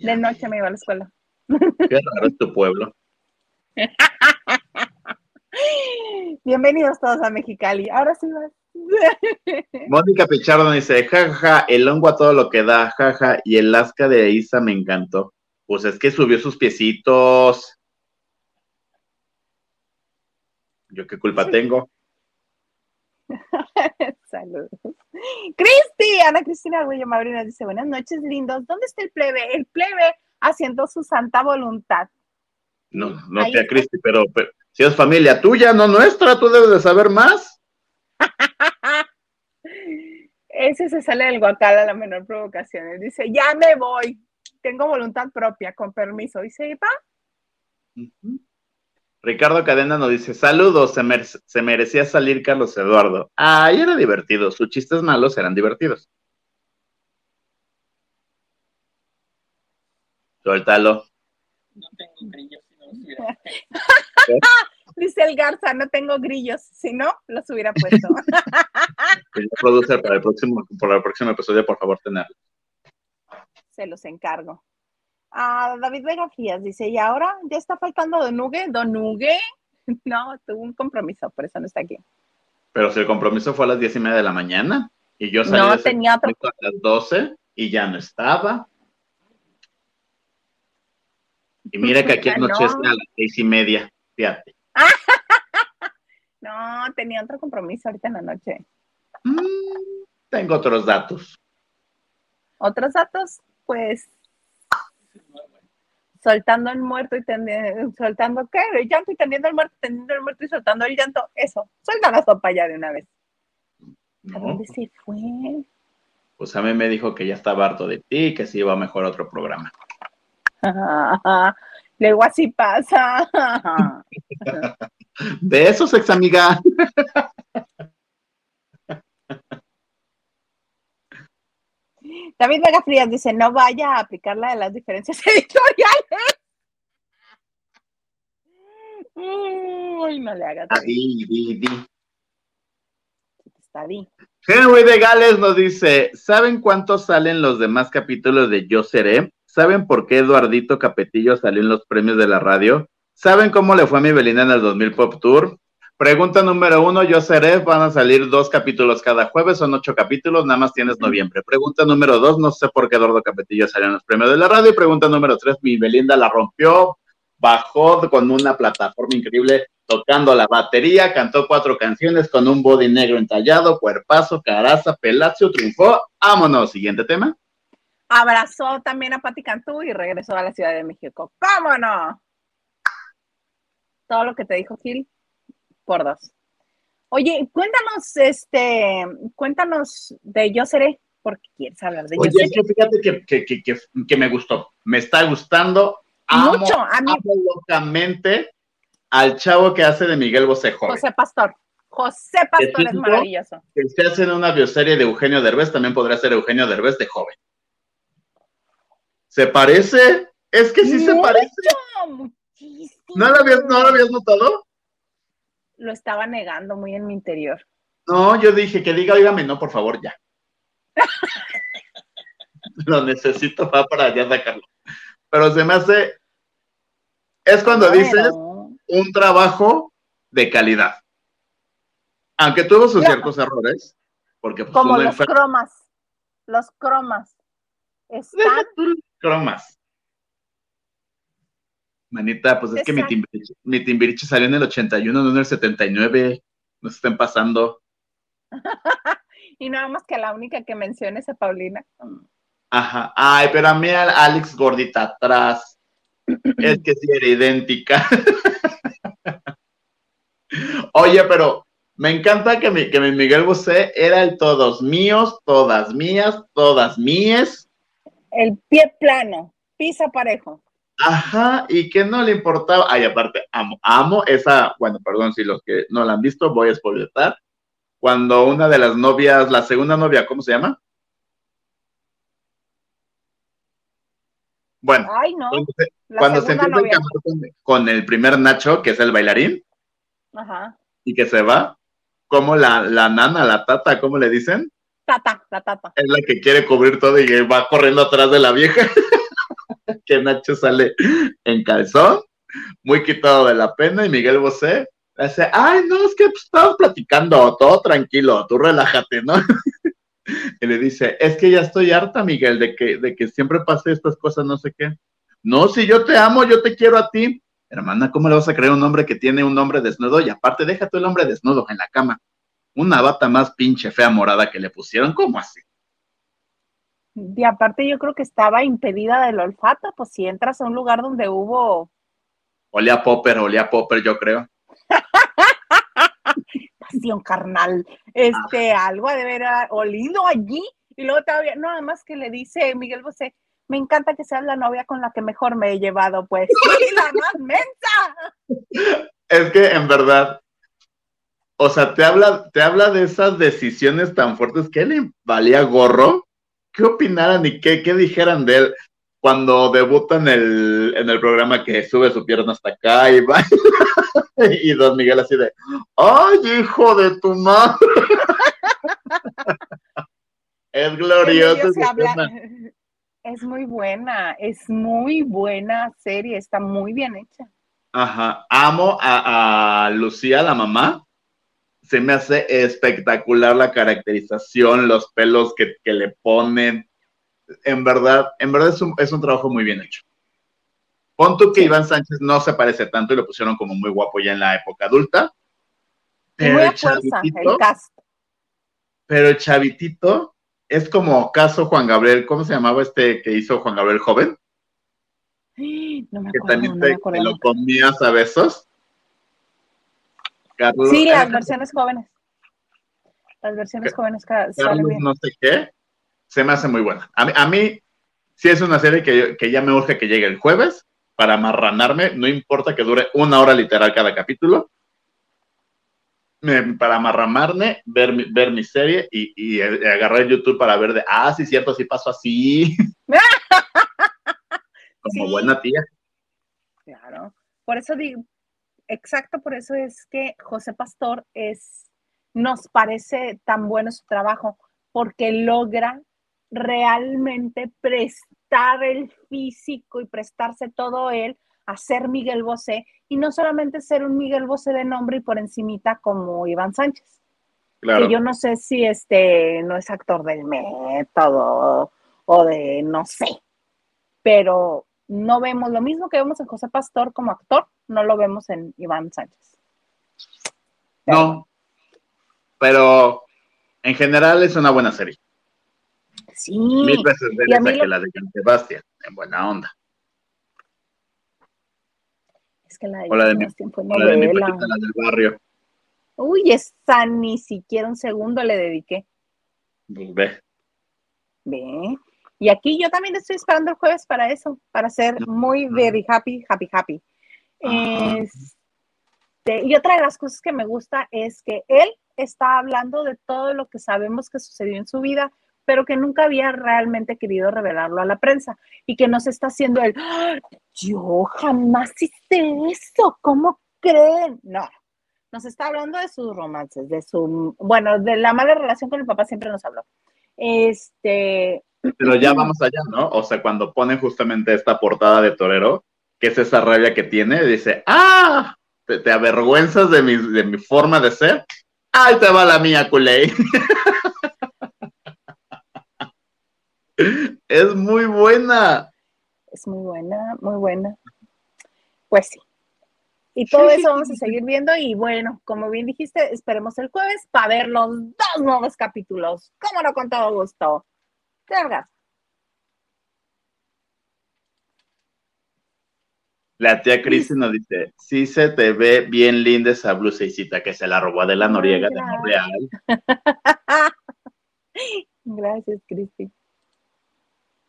de noche me iba a la escuela. Qué raro es tu pueblo. Bienvenidos todos a Mexicali. Ahora sí vas. Mónica Pichardo dice, jaja, el hongo a todo lo que da, jaja, y el asca de Isa me encantó. Pues es que subió sus piecitos. ¿Yo qué culpa tengo? Saludos. Cristi, Ana Cristina Arguello Mabrina dice, buenas noches, lindos. ¿Dónde está el plebe? El plebe haciendo su santa voluntad. No, no tía Cristi, pero, si es familia tuya, no nuestra, tú debes de saber más. Ese se sale del guacal a la menor provocación. dice, ya me voy, tengo voluntad propia, con permiso. Dice, ¿pa? Ricardo Cadena nos dice, saludos, se, merecía salir Carlos Eduardo. Ay, era divertido, sus chistes malos eran divertidos. Suéltalo. No tengo brillos. Dice el Garza, no tengo grillos, si no, los hubiera puesto. producer para el próximo, por el próximo episodio, por favor, tenerlo. Se los encargo. Ah, David Vega Fías dice, ¿y ahora ya está faltando Don Nugue? ¿Don Nugue? No, tuvo un compromiso, por eso no está aquí. Pero si el compromiso fue a las diez y media de la mañana y yo salí no, tenía otro... a las doce y ya no estaba. Y mira que aquí anoche a las seis y media, fíjate. no, tenía otro compromiso ahorita en la noche. Mm, tengo otros datos. ¿Otros datos? Pues soltando el muerto y tendiendo, soltando qué, el llanto y tendiendo el muerto, tendiendo el muerto y soltando el llanto, eso, suelta la sopa ya de una vez. ¿A dónde se fue? Pues a mí me dijo que ya estaba harto de ti, que se iba mejor otro programa. Luego así pasa. Besos, ex amiga. David Vega Frías dice, no vaya a aplicar la de las diferencias editoriales. Uy, no le hagas. Di, di, di. Está di. Henry de Gales nos dice, ¿saben cuántos salen los demás capítulos de Yo Seré? ¿Saben por qué Eduardito Capetillo salió en los premios de la radio? ¿Saben cómo le fue a mi Belinda en el 2000 Pop Tour? Pregunta número uno, yo seré, van a salir dos capítulos cada jueves, son ocho capítulos, nada más tienes noviembre. Pregunta número dos, no sé por qué Eduardo Capetillo salió en los premios de la radio. Pregunta número tres, mi Belinda la rompió, bajó con una plataforma increíble tocando la batería, cantó cuatro canciones con un body negro entallado, cuerpazo, caraza, pelacio, triunfó. Vámonos, siguiente tema. Abrazó también a Pati Cantú y regresó a la Ciudad de México. ¿Cómo no? Todo lo que te dijo Gil, por dos. Oye, cuéntanos, este, cuéntanos de Yo Seré, porque quieres hablar de Oye, Yo Seré. fíjate que, me gustó, me está gustando. Mucho, a mí. Amo locamente al chavo que hace de Miguel Bosé José Pastor. José Pastor es maravilloso. Que se hace en una bioserie de Eugenio Derbez, también podría ser Eugenio Derbez de joven. ¿Se parece? Es que sí se parece. Muchísimo. ¿No lo, habías, ¿No lo habías notado? Lo estaba negando muy en mi interior. No, yo dije que diga, oígame, no, por favor, ya. lo necesito para ya sacarlo. Pero se me hace. Es cuando dices un trabajo de calidad. Aunque tuvo sus ciertos errores, porque pues, como los cromas, los cromas. Están... cromas. Manita, pues es que mi timbiriche, mi timbiriche, salió en el 81, no en el 79. Nos estén pasando. y nada más que la única que menciones a Paulina. Ajá. Ay, pero a mí Alex gordita atrás. es que sí era idéntica. Oye, pero me encanta que mi, que mi Miguel Bosé era el todos míos, todas mías, todas mías. El pie plano, pisa parejo. Ajá, y que no le importaba. Ay, aparte, amo, amo esa, bueno, perdón si los que no la han visto, voy a spoiletar. Cuando una de las novias, la segunda novia, ¿cómo se llama? Bueno, Ay, no. cuando se, empieza con, el primer Nacho, que es el bailarín, Ajá. y que se va, como la, la nana, la tata, ¿cómo le dicen? La. Es la que quiere cubrir todo y va corriendo atrás de la vieja. que Nacho sale en calzón, muy quitado de la pena, y Miguel Bosé dice, ay, no, es que estamos platicando, todo tranquilo, tú relájate, ¿no? y le dice, es que ya estoy harta, Miguel, de que, de que siempre pase estas cosas, no sé qué. No, si yo te amo, yo te quiero a ti. Hermana, ¿cómo le vas a creer a un hombre que tiene un hombre desnudo? Y aparte, déjate el hombre desnudo en la cama. Una bata más pinche fea morada que le pusieron, ¿cómo así? Y aparte yo creo que estaba impedida del olfato, pues si entras a un lugar donde hubo... Olía popper, olía popper, yo creo. Pasión carnal. Este, algo ha de haber olido allí. Y luego todavía, no, además que le dice Miguel Bosé, me encanta que seas la novia con la que mejor me he llevado, pues. ¡Sí, la más mensa! Es que en verdad, o sea, te habla, te habla de esas decisiones tan fuertes que le valía gorro qué opinaran y qué, qué dijeran de él cuando debuta en el, en el programa que sube su pierna hasta acá y va. y Don Miguel así de, ¡ay, hijo de tu madre! es glorioso. Es muy buena, es muy buena serie, está muy bien hecha. Ajá, amo a, a Lucía, la mamá, se me hace espectacular la caracterización, los pelos que, le ponen. En verdad, en verdad es un, es un trabajo muy bien hecho. Pon tú que Iván Sánchez no se parece tanto y lo pusieron como muy guapo ya en la época adulta. Pero el, chavitito, Pero el chavitito es como caso Juan Gabriel, ¿cómo se llamaba este que hizo Juan Gabriel joven? No me acuerdo, que también te, lo comías a besos sí, las versiones jóvenes. Las versiones jóvenes Carlos, no sé qué, se me hace muy buena. A mí, a mí sí es una serie que, que ya me urge que llegue el jueves para amarranarme, no importa que dure una hora literal cada capítulo, para amarramarme, ver mi, ver mi serie y, y, agarrar YouTube para ver de, ah, sí, cierto, sí pasó así. Como buena tía. Claro. Por eso digo, exacto, por eso es que José Pastor es, nos parece tan bueno su trabajo, porque logra realmente prestar el físico y prestarse todo él a ser Miguel Bosé y no solamente ser un Miguel Bosé de nombre y por encimita como Iván Sánchez. Claro. Que yo no sé si este no es actor del método o de no sé, pero no vemos lo mismo que vemos en José Pastor como actor, no lo vemos en Iván Sánchez. No, pero en general es una buena serie. Sí. Mil veces de esa que la de John Sebastian, en buena onda. Es que la de O la de mi- Sebastián fue O la de mi novela. Paquita, la del barrio. Uy, esa ni siquiera un segundo le dediqué. Pues ve. Ve. Y aquí yo también estoy esperando el jueves para eso, para ser muy very happy, happy, happy. Ajá. Este, y otra de las cosas que me gusta es que él está hablando de todo lo que sabemos que sucedió en su vida, pero que nunca había realmente querido revelarlo a la prensa y que no se está haciendo el, "Ah, yo jamás hice eso, ¿cómo creen? No, nos está hablando de sus romances, de su, bueno, de la mala relación con el papá siempre nos habló. Este, Pero ya vamos allá, ¿no? O sea, cuando pone justamente esta portada de torero, que es esa rabia que tiene, dice, ¡ah! ¿Te, te avergüenzas de mi, de mi forma de ser? ¡Ay, te va la mía, culé! es muy buena. es muy buena, muy buena. Pues sí. Y todo eso vamos a seguir viendo y bueno, como bien dijiste, esperemos el jueves para ver los dos nuevos capítulos. ¿Cómo no? Con todo gusto. Vergas. La tía Cristi nos dice, sí se te ve bien linda esa blusecita que se la robó de la Noriega de Ay, Monreal. Gracias, Cristi.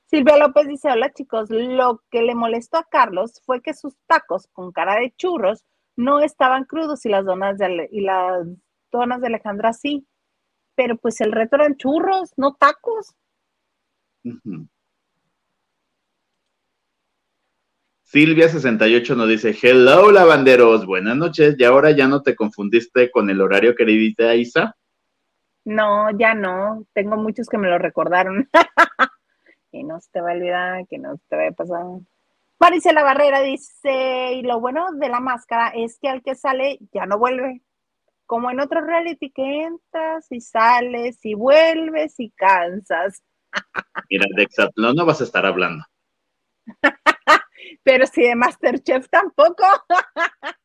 Silvia López dice, hola chicos, lo que le molestó a Carlos fue que sus tacos con cara de churros no estaban crudos y las donas de, Ale- y las donas de Alejandra sí. Pero pues el reto eran churros, no tacos. Ujú. Silvia68 nos dice, hello lavanderos, buenas noches, y ahora ya no te confundiste con el horario queridita Isa. No, ya no. Tengo muchos que me lo recordaron. y no se te va a olvidar, que no se te va a pasar. Maricela Barrera dice, y lo bueno de la máscara es que al que sale ya no vuelve. Como en otro reality que entras y sales y vuelves y cansas. Mira, de Exatlón no vas a estar hablando. Pero si de Masterchef tampoco.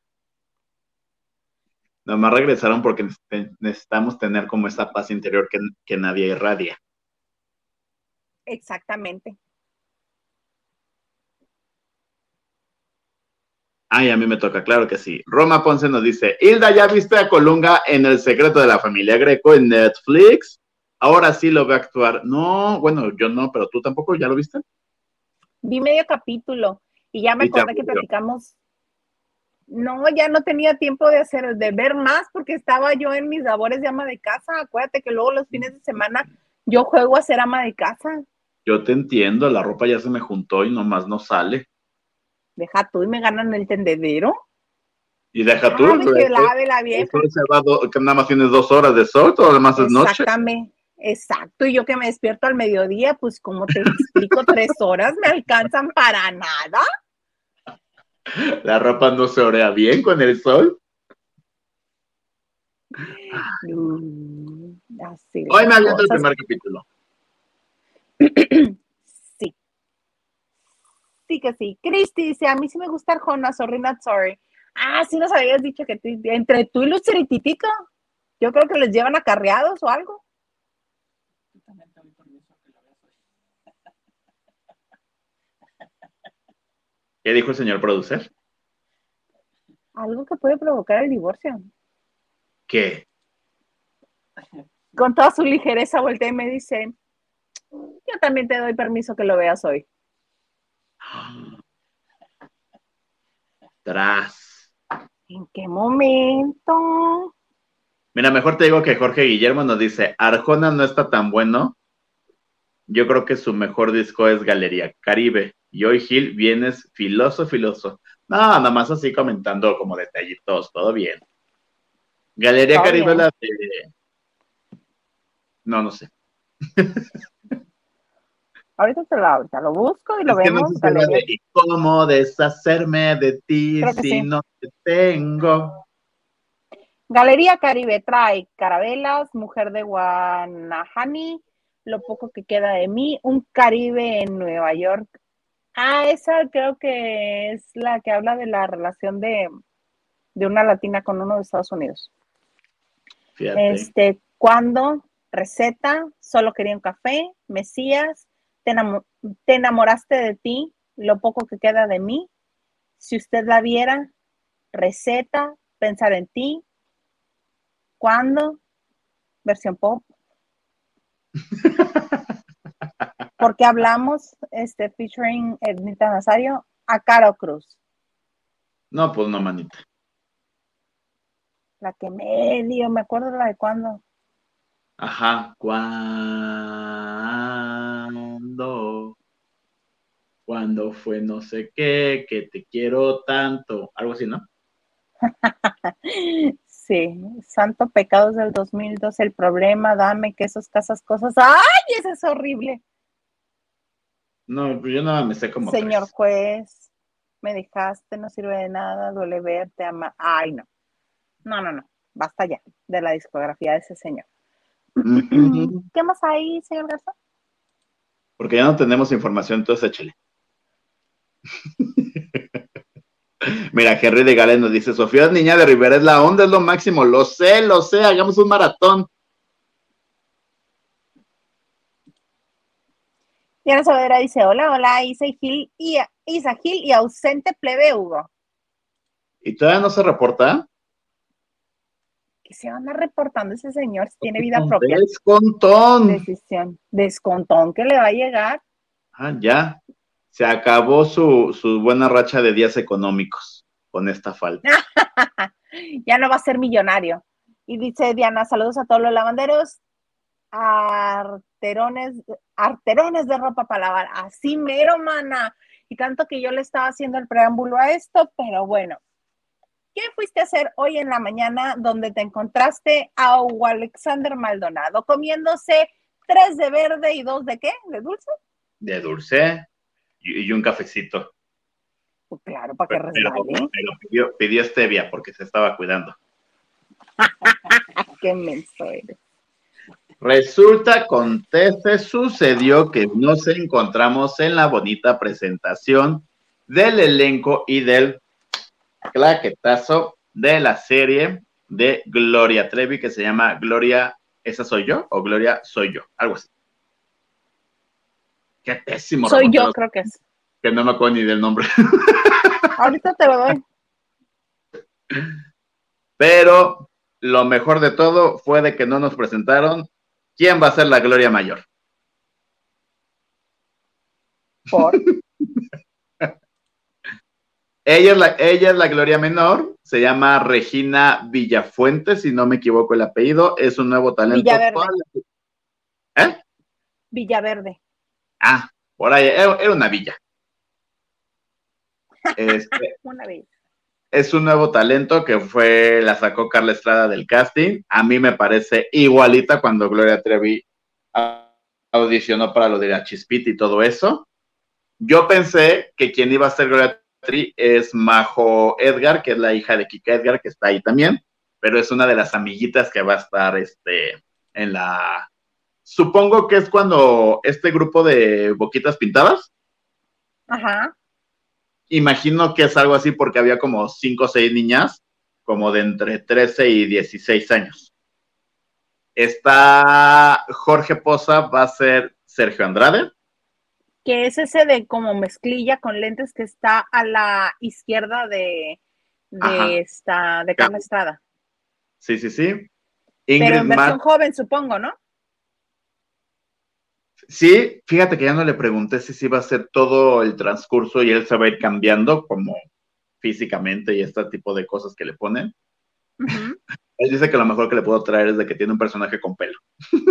Nomás regresaron porque necesitamos tener como esa paz interior que, que nadie irradia. Exactamente. Ay, a mí me toca, claro que sí. Roma Ponce nos dice, Hilda, ¿ya viste a Colunga en El secreto de la familia Greco en Netflix? Ahora sí lo veo actuar. No, bueno, yo no, pero tú tampoco, ¿ya lo viste? Vi medio capítulo y ya me Y acordé que platicamos. No, ya no tenía tiempo de hacer, de ver más porque estaba yo en mis labores de ama de casa. Acuérdate que luego los fines de semana yo juego a ser ama de casa. Yo te entiendo, la ropa ya se me juntó y nomás no sale. Deja tú y me ganan el tendedero. Y deja tú, Sabe que el lave la vieja. que nada más tienes dos horas de sol, todo lo demás es noche. Exactamente. Exacto, y yo que me despierto al mediodía, pues como te explico, tres horas me alcanzan para nada. La ropa no se orea bien con el sol. Mm, Así Hoy me aviento el primer capítulo. Sí. Sí que sí. Cristi dice, a mí sí me gusta Arjona, sorry not sorry. Ah, sí nos habías dicho que tú- entre tú y Lucerititito, yo creo que les llevan acarreados o algo. ¿Qué dijo el señor producer? Algo que puede provocar el divorcio. ¿Qué? Con toda su ligereza voltea y me dice, yo también te doy permiso que lo veas hoy. Tras. ¿En qué momento? Mira, mejor te digo que Jorge Guillermo nos dice, Arjona no está tan bueno. Yo creo que su mejor disco es Galería Caribe. Y hoy Gil vienes filoso, filoso. No, nada más así comentando como detallitos, todo bien. Galería Todo Caribe bien. la de... No, no sé. Ahorita te lo, ahorita lo busco y lo Es que no vemos. sé ¿Y cómo deshacerme de ti Creo si sí. no te tengo? Galería Caribe trae Carabelas, Mujer de Guanahani, Lo poco que queda de mí, Un Caribe en Nueva York. Ah, esa creo que es la que habla de la relación de, de una latina con uno de Estados Unidos. Fíjate. Este, ¿cuándo? Receta, solo quería un café, Mesías, te, te enamoraste de ti, lo poco que queda de mí. Si usted la viera, receta, pensar en ti. ¿Cuándo? Versión pop. Porque hablamos, este, featuring Ednita Nazario, a Caro Cruz. No, pues no, manita. La que medio, me acuerdo la de cuándo. Ajá, cuando, cuando fue no sé qué, que te quiero tanto, algo así, ¿no? sí, Santo Pecados del 2002, el problema, dame que esos casas cosas, ¡ay! Ese es horrible. No, pues yo nada me sé como. Señor juez, me dejaste, no sirve de nada, duele verte, ama. Ay, no. No, no, no. Basta ya de la discografía de ese señor. ¿Qué más hay, señor Garza? Porque ya no tenemos información, entonces échale. Mira, Henry de Gales nos dice, Sofía Niña de Rivera es la onda, es lo máximo. Lo sé, lo sé, hagamos un maratón. Diana Saavedra dice, hola, hola, Isa Gil y, Isa Gil y ausente plebe Hugo. ¿Y todavía no se reporta? Que se anda reportando ese señor, si tiene vida propia. Descontón. Decisión. Descontón que le va a llegar. Ah, ya. Se acabó su, su buena racha de días económicos con esta falta. ya no va a ser millonario. Y dice Diana, saludos a todos los lavanderos arterones, arterones de ropa para lavar. Así mero, mana. Y tanto que yo le estaba haciendo el preámbulo a esto, pero bueno. ¿Qué fuiste a hacer hoy en la mañana donde te encontraste a Alexander Maldonado comiéndose tres de verde y dos de qué? ¿De dulce? De dulce y, un cafecito. Pues claro, para que resbale. Pero, pidió, stevia porque se estaba cuidando. qué menso eres. Resulta, acontece, sucedió que nos encontramos en la bonita presentación del elenco y del claquetazo de la serie de Gloria Trevi que se llama Gloria, ¿esa soy yo? o Gloria soy yo, algo así. Qué pésimo. Soy yo, creo que es. Que no me acuerdo ni del nombre. Ahorita te lo doy. Pero lo mejor de todo fue de que no nos presentaron ¿quién va a ser la gloria mayor? ¿Por? ella, es la, ella es la gloria menor, se llama Regina Villafuente, si no me equivoco el apellido, es un nuevo talento. Villaverde. ¿Eh? Villaverde. Ah, por ahí, era una villa. Este, una villa es un nuevo talento que fue, la sacó Carla Estrada del casting. A mí me parece igualita cuando Gloria Trevi audicionó para lo de la chispita y todo eso. Yo pensé que quien iba a ser Gloria Trevi es Majo Edgar, que es la hija de Kika Edgar, que está ahí también, pero es una de las amiguitas que va a estar este, en la... Supongo que es cuando este grupo de boquitas pintadas. Ajá imagino que es algo así porque había como cinco o seis niñas, como de entre 13 y 16 años. Está Jorge Poza, va a ser Sergio Andrade. Que es ese de como mezclilla con lentes que está a la izquierda de, de esta, de Carla Estrada. Sí, sí, sí. Pero en versión joven, supongo, ¿no? Sí, fíjate que ya no le pregunté si se iba a ser todo el transcurso y él se va a ir cambiando como físicamente y este tipo de cosas que le ponen. él dice que lo mejor que le puedo traer es de que tiene un personaje con pelo.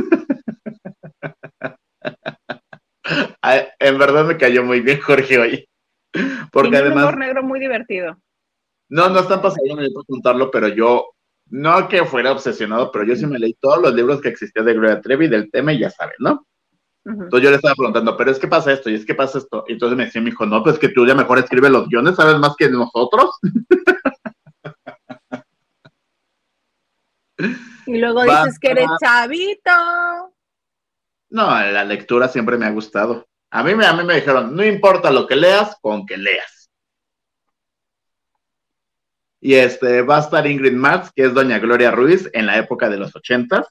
en verdad me cayó muy bien Jorge hoy. Porque además... Un negro muy divertido. No, no están pasando, no puedo contarlo, pero yo, no que fuera obsesionado, pero yo sí me leí todos los libros que existían de Gloria Trevi del tema y ya saben, ¿no? Entonces yo le estaba preguntando, pero es que pasa esto y es que pasa esto. Y entonces me decía mi hijo, no, pues que tú ya mejor escribes los guiones, sabes más que nosotros. Y luego dices que eres chavito. No, la lectura siempre me ha gustado. A mí, a mí me dijeron, no importa lo que leas, con que leas. Y este, va a estar Ingrid Marx, que es doña Gloria Ruiz, en la época de los ochentas.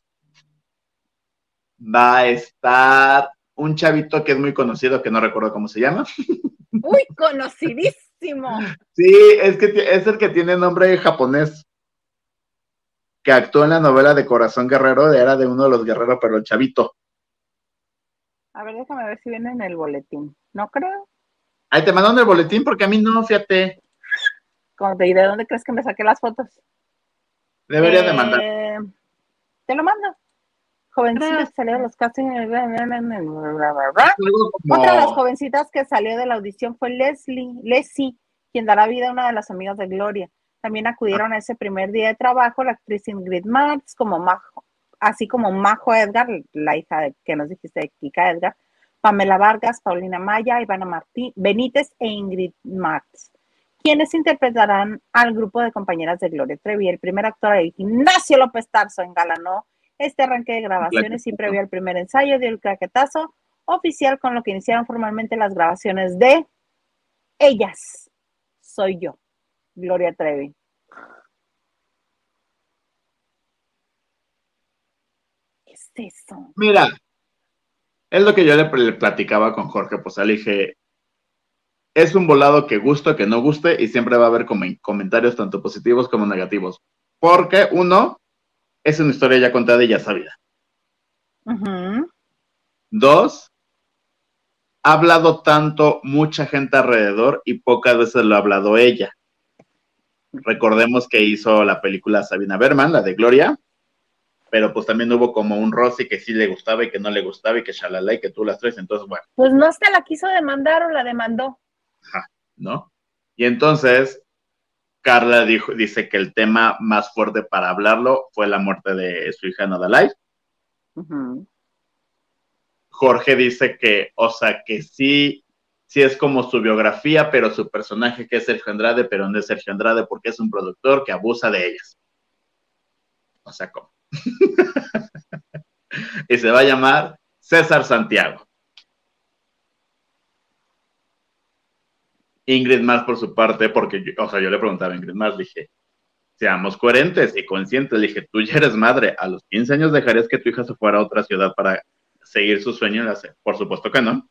Va a estar un chavito que es muy conocido, que no recuerdo cómo se llama. Uy, conocidísimo. Sí, es que es el que tiene nombre japonés. Que actuó en la novela de Corazón Guerrero, era de uno de los guerreros, pero el chavito. A ver, déjame ver si viene en el boletín. No creo. Ahí te mandaron el boletín porque a mí no, fíjate. ¿Y de dónde crees que me saqué las fotos? Debería de mandar. Eh, te lo mando. Jovencita que salió de los castings. Otra de las jovencitas que salió de la audición fue Leslie, Leslie, quien dará vida a una de las amigas de Gloria. También acudieron a ese primer día de trabajo la actriz Ingrid Marx, como Majo, así como Majo Edgar, la hija de, que nos dijiste de Kika Edgar, Pamela Vargas, Paulina Maya, Ivana Martí, Benítez e Ingrid Marx, quienes interpretarán al grupo de compañeras de Gloria Trevi. El primer actor, Ignacio López Tarso, engalanó este arranque de grabaciones y previo al primer ensayo dio el oficial con lo que iniciaron formalmente las grabaciones de Ellas. Soy yo, Gloria Trevi. ¿Qué es eso? Mira, es lo que yo le, platicaba con Jorge pues le dije, es un volado que guste, que no guste, y siempre va a haber comentarios tanto positivos como negativos. Porque uno, es una historia ya contada y ya sabida. Dos, ha hablado tanto mucha gente alrededor y pocas veces lo ha hablado ella. Recordemos que hizo la película Sabina Berman, la de Gloria, pero pues también hubo como un Rosy que sí le gustaba y que no le gustaba y que shalala y que tú las traes, entonces bueno. Pues no hasta la quiso demandar o la demandó. Ajá, ¿no? Y entonces Carla dijo, dice que el tema más fuerte para hablarlo fue la muerte de su hija Nodalai. Jorge dice que, o sea, que sí, sí es como su biografía, pero su personaje que es Sergio Andrade, pero no es Sergio Andrade porque es un productor que abusa de ellas. O sea, ¿cómo? y se va a llamar César Santiago. Ingrid más por su parte, porque, yo, o sea, yo le preguntaba a Ingrid más, dije, seamos coherentes y conscientes, le dije, tú ya eres madre, a los 15 años dejarías que tu hija se fuera a otra ciudad para seguir su sueño, por supuesto que no.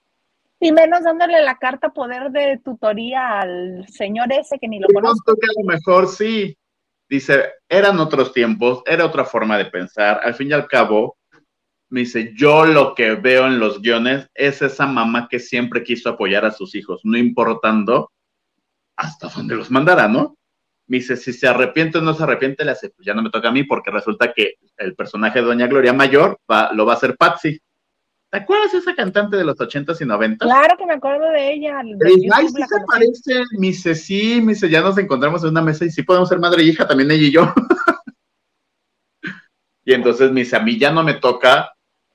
Y menos dándole la carta poder de tutoría al señor ese que ni lo conozco. que a lo mejor sí. Dice, eran otros tiempos, era otra forma de pensar. Al fin y al cabo, me dice, yo lo que veo en los guiones es esa mamá que siempre quiso apoyar a sus hijos, no importando hasta dónde los mandara, ¿no? Me dice, si se arrepiente o no se arrepiente, le hace, pues ya no me toca a mí porque resulta que el personaje de Doña Gloria Mayor va, lo va a hacer Patsy. ¿Te acuerdas de esa cantante de los ochentas y noventas? Claro que me acuerdo de ella. Ay, sí se parece. Me dice, sí, me dice, ya nos encontramos en una mesa y sí podemos ser madre e hija, también ella y yo. y entonces me dice, a mí ya no me toca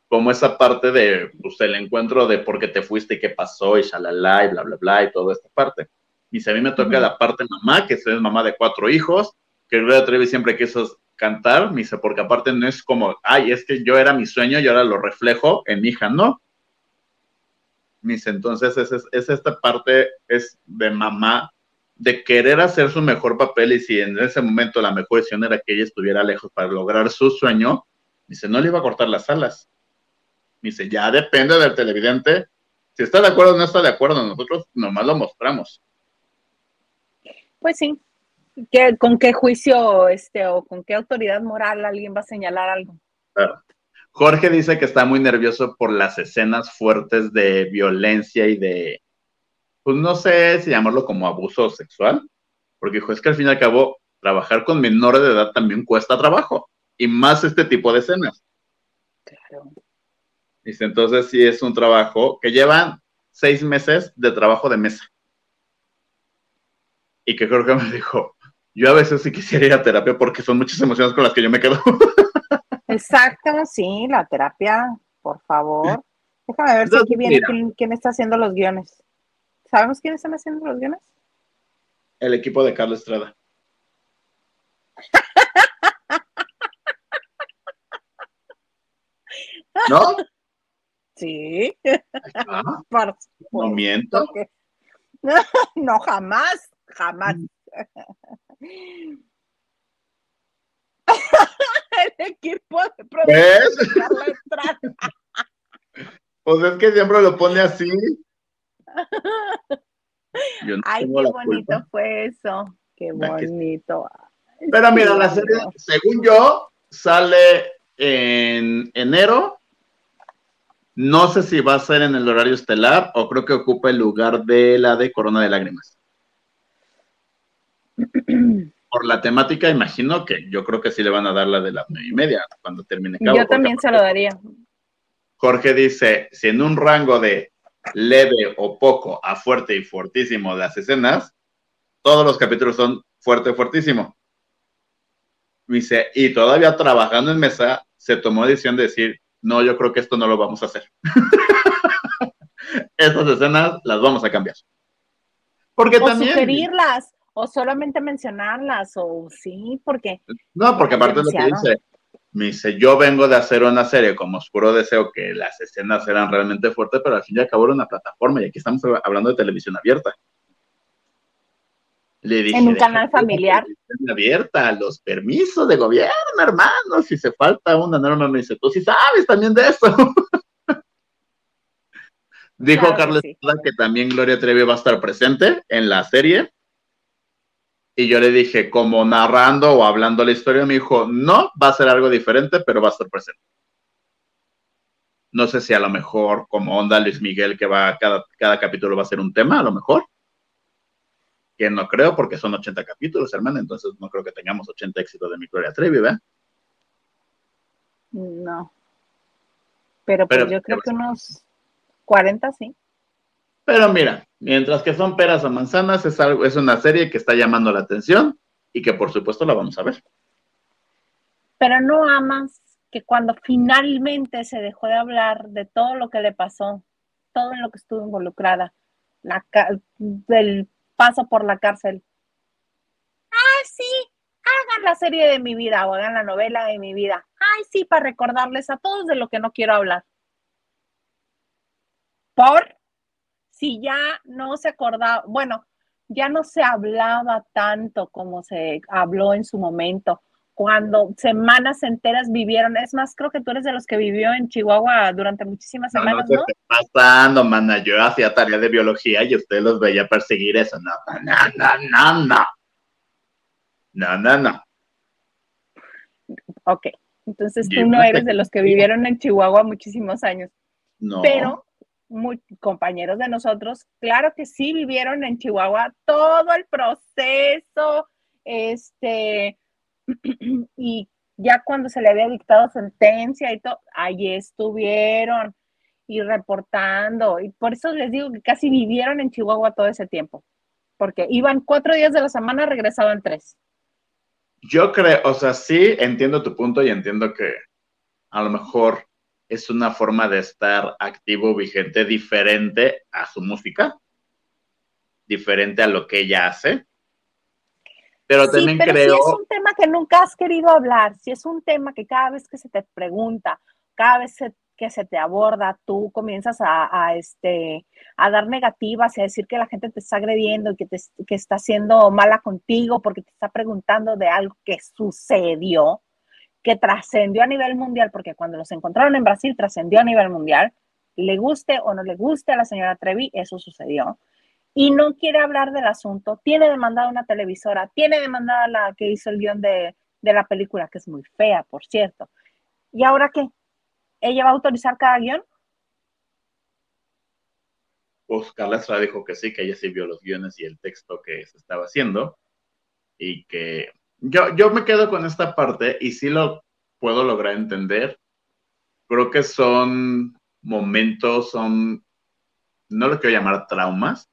como esa parte de, pues, el encuentro de por qué te fuiste y qué pasó y shalala y bla, bla, bla y toda esta parte. Y si a mí me toca la parte mamá, que soy mamá de cuatro hijos, que Gloria Trevi siempre quiso cantar, me dice, porque aparte no es como, ay, es que yo era mi sueño y ahora lo reflejo en mi hija, no. Me dice, entonces es, es, esta parte, es de mamá, de querer hacer su mejor papel y si en ese momento la mejor decisión era que ella estuviera lejos para lograr su sueño, dice, no le iba a cortar las alas dice, ya depende del televidente. Si está de acuerdo o no está de acuerdo, nosotros nomás lo mostramos. Pues sí. ¿Con qué juicio este, o con qué autoridad moral alguien va a señalar algo? Jorge dice que está muy nervioso por las escenas fuertes de violencia y de, pues no sé si llamarlo como abuso sexual, porque dijo, es que al fin y al cabo, trabajar con menores de edad también cuesta trabajo, y más este tipo de escenas. Claro. Dice, entonces sí es un trabajo que llevan seis meses de trabajo de mesa. Y que creo que me dijo, yo a veces sí quisiera ir a terapia porque son muchas emociones con las que yo me quedo. Exacto, sí, la terapia, por favor. Déjame ver si aquí viene quién, está haciendo los guiones. ¿Sabemos quiénes están haciendo los guiones? El equipo de Carlos Estrada. ¿No? Sí. no miento. no, jamás, jamás. El equipo de producción. Pues es que siempre lo pone así. Ay, qué bonito fue eso. Qué bonito. Pero mira, la serie, según yo, sale en enero. No sé si va a ser en el horario estelar o creo que ocupa el lugar de la de Corona de Lágrimas. Por la temática, imagino que yo creo que sí le van a dar la de las nueve y media cuando termine. Cabo, yo también se lo daría. Jorge dice, si en un rango de leve o poco a fuerte y fuertísimo las escenas, todos los capítulos son fuerte, fuertísimo. Dice, y todavía trabajando en mesa, se tomó la decisión de decir, no, yo creo que esto no lo vamos a hacer. Estas escenas las vamos a cambiar. Porque o sugerirlas, o solamente mencionarlas, o sí, porque... No, porque aparte de lo que dice, me dice, yo vengo de hacer una serie como Oscuro Deseo, que las escenas eran realmente fuertes, pero al fin y al cabo era una plataforma, y aquí estamos hablando de televisión abierta. Le dije, en un canal familiar. Abierta, los permisos de gobierno, hermano. Si se falta una norma, me dice, tú sí sabes también de eso. Dijo Carlos que también Gloria Trevi va a estar presente en la serie. Y yo le dije, como narrando o hablando la historia, me dijo, no, va a ser algo diferente, pero va a estar presente. No sé si a lo mejor, como onda Luis Miguel, que va, cada, cada capítulo va a ser un tema, a lo mejor que no creo porque son 80 capítulos, hermano, entonces no creo que tengamos 80 éxitos de mi Gloria Trevi, ¿verdad? No. Pero, pues yo creo que unos 40 sí. Pero mira, mientras que son peras o manzanas, es, algo, es una serie que está llamando la atención y que por supuesto la vamos a ver. Pero no amas que cuando finalmente se dejó de hablar de todo lo que le pasó, todo en lo que estuvo involucrada, la, del paso por la cárcel. Ah, sí, hagan la serie de mi vida o hagan la novela de mi vida. Ay, sí, para recordarles a todos de lo que no quiero hablar. Por si ya no se acordaba, bueno, ya no se hablaba tanto como se habló en su momento, cuando semanas enteras vivieron. Es más, creo que tú eres de los que vivió en Chihuahua durante muchísimas semanas, ¿no? ¿no? pasando, mana. Yo hacía tarea de biología y usted los veía perseguir eso. No, no, no, no, no. No, no, no. Ok, entonces tú no eres de los que vivieron en Chihuahua muchísimos años. No. Pero compañeros de nosotros, claro que sí vivieron en Chihuahua todo el proceso, este, y ya cuando se le había dictado sentencia y todo, ahí estuvieron y reportando. Y por eso les digo que casi vivieron en Chihuahua todo ese tiempo, porque iban cuatro días de la semana, regresaban tres. Yo creo, o sea, sí entiendo tu punto y entiendo que a lo mejor es una forma de estar activo, vigente, diferente a su música, diferente a lo que ella hace. Pero también creo. Si es un tema que nunca has querido hablar, si es un tema que cada vez que se te pregunta, cada vez que se te aborda, tú comienzas a, este, a dar negativas y a decir que la gente te está agrediendo y que, te, que está haciendo mala contigo porque te está preguntando de algo que sucedió, que trascendió a nivel mundial, porque cuando los encontraron en Brasil trascendió a nivel mundial, le guste o no le guste a la señora Trevi, eso sucedió y no quiere hablar del asunto, tiene demandada una televisora, tiene demandada la que hizo el guion de, la película, que es muy fea, por cierto. ¿Y ahora qué? ¿Ella va a autorizar cada guion? Pues Carla Estrada dijo que sí, que ella sí vio los guiones y el texto que se estaba haciendo y que yo, yo me quedo con esta parte y sí lo puedo lograr entender. Creo que son momentos, son, no lo quiero llamar traumas,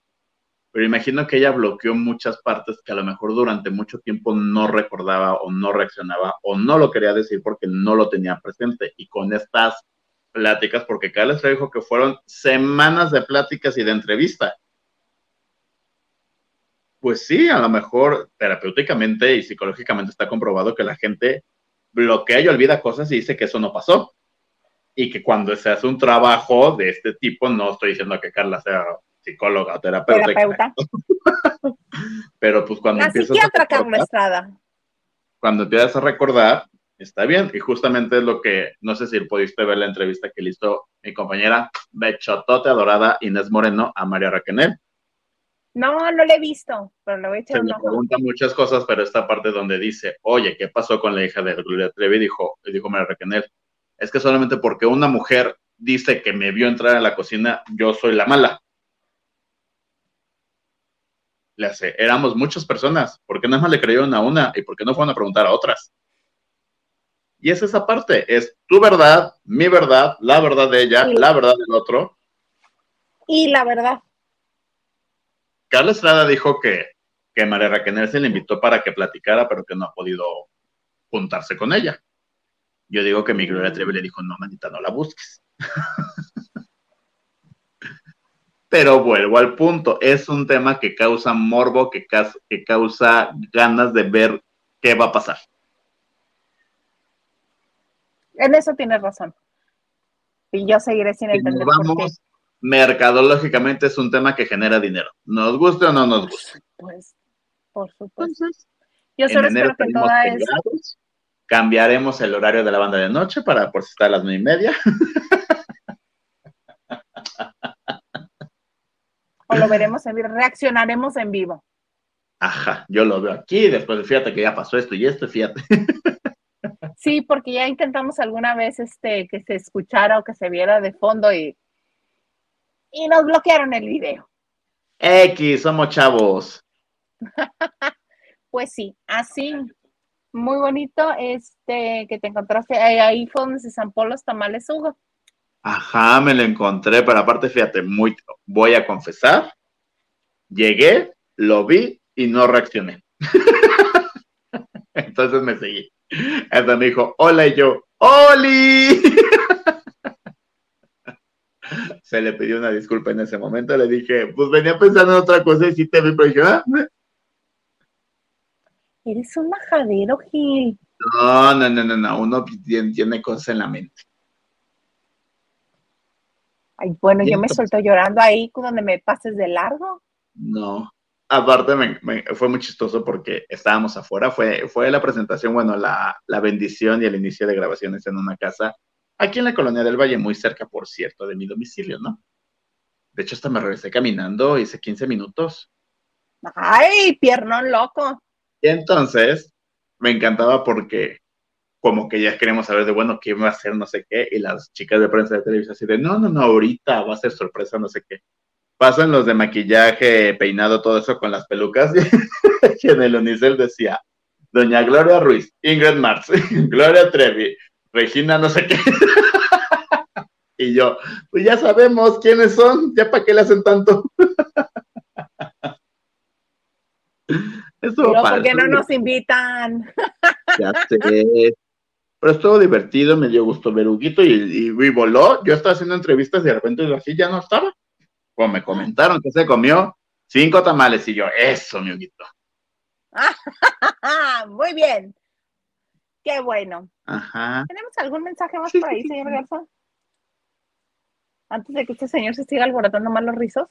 pero imagino que ella bloqueó muchas partes que a lo mejor durante mucho tiempo no recordaba o no reaccionaba o no lo quería decir porque no lo tenía presente. Y con estas pláticas, porque Carlos dijo que fueron semanas de pláticas y de entrevista. Pues sí, a lo mejor terapéuticamente y psicológicamente está comprobado que la gente bloquea y olvida cosas y dice que eso no pasó. Y que cuando se hace un trabajo de este tipo, no estoy diciendo que Carla sea psicóloga, terapeuta. terapeuta. Pero pues cuando La empiezas psiquiatra a recordar, cuando empiezas a recordar, está bien. Y justamente es lo que, no sé si pudiste ver la entrevista que le hizo mi compañera Bechotote adorada Inés Moreno a María Raquenel. No, no le he visto, pero le voy a echar Se un ojo. pregunta muchas cosas, pero esta parte donde dice, oye, ¿qué pasó con la hija de Gloria Trevi? Dijo, dijo María Raquenel, es que solamente porque una mujer dice que me vio entrar a la cocina, yo soy la mala. Le hace, éramos muchas personas, ¿por qué nada más le creyeron a una y por qué no fueron a preguntar a otras? Y es esa parte, es tu verdad, mi verdad, la verdad de ella, la verdad del otro. Y la verdad, Carla Estrada dijo que, que María Raquel se le invitó para que platicara, pero que no ha podido juntarse con ella. Yo digo que mi Gloria Trevi le dijo, no, manita, no la busques. pero vuelvo al punto, es un tema que causa morbo, que, causa ganas de ver qué va a pasar. en eso tienes razón. Y yo seguiré sin entender por qué. vamos, mercadológicamente es un tema que genera dinero. Nos guste o no nos Por guste. supuesto, por supuesto. Entonces, Yo en solo enero espero que toda es. Cambiaremos el horario de la banda de noche para por si está a las nueve y media. o lo veremos en vivo, reaccionaremos en vivo. Ajá, yo lo veo aquí, después fíjate que ya pasó esto y esto, fíjate. Sí, porque ya intentamos alguna vez este que se escuchara o que se viera de fondo y, y nos bloquearon el video. X, somos chavos. Pues sí, así, muy bonito, este, que te encontraste, ahí, ahí fue donde se zampó los tamales Hugo. Ajá, me lo encontré, pero aparte, fíjate, muy, voy a confesar, llegué, lo vi y no reaccioné. Entonces me seguí. Entonces me dijo, hola, y yo, ¡Oli! Se le pidió una disculpa en ese momento, le dije, pues venía pensando en otra cosa y sí te vi, pero dije, ah, Eres un majadero, Gil. no, no, no, no, no, uno tiene, tiene cosas en la mente. Ay, bueno, yo me suelto llorando ahí donde me pases de largo. No. Aparte, me- me- fue muy chistoso porque estábamos afuera. Fue, fue la presentación, bueno, la, la bendición y el inicio de grabaciones en una casa aquí en la colonia del Valle, muy cerca, por cierto, de mi domicilio, ¿no? De hecho, hasta me regresé caminando, hice 15 minutos. Ay, piernón loco. Y entonces, me encantaba porque como que ya queríamos saber de, bueno, qué va a hacer, no sé qué, y las chicas de prensa de televisión así de, no, no, no, ahorita va a ser sorpresa, no sé qué. Pasan los de maquillaje, peinado, todo eso con las pelucas, y en el unicel decía, doña Gloria Ruiz, Ingrid Marx, Gloria Trevi, Regina, no sé qué. y yo, pues ya sabemos quiénes son, ya para qué le hacen tanto. Estuvo Pero ¿por qué no nos invitan? ya sé. Pero estuvo divertido, me dio gusto ver Huguito y, y, y voló. Yo estaba haciendo entrevistas y de repente así ya no estaba. Como me comentaron que se comió cinco tamales y yo, eso, mi Huguito. Muy bien. Qué bueno. Ajá. ¿Tenemos algún mensaje más Sí, por ahí, sí, señor. Garza? Antes de que este señor se siga alborotando más los rizos.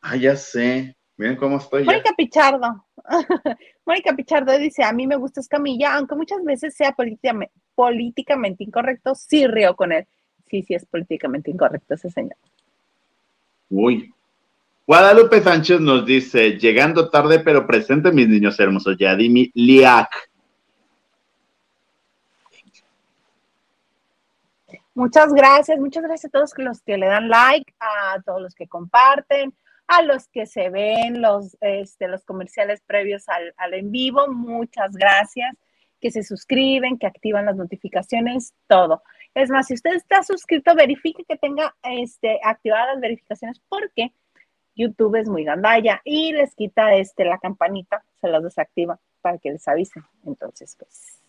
Ah, ya sé. Miren cómo estoy ya. Mónica Pichardo. Mónica Pichardo dice, a mí me gusta Escamilla, aunque muchas veces sea políticamente, políticamente incorrecto, sí río con él. Sí, sí es políticamente incorrecto ese señor. Uy. Guadalupe Sánchez nos dice, llegando tarde pero presente, mis niños hermosos, Yadimi Liak. Muchas gracias, muchas gracias a todos los que le dan like, a todos los que comparten, a los que se ven los, este, los comerciales previos al, al en vivo, muchas gracias, que se suscriben, que activan las notificaciones, todo. Es más, si usted está suscrito, verifique que tenga este, activadas las verificaciones porque YouTube es muy gandalla y les quita este, la campanita, se las desactiva para que les avisen. Entonces, pues,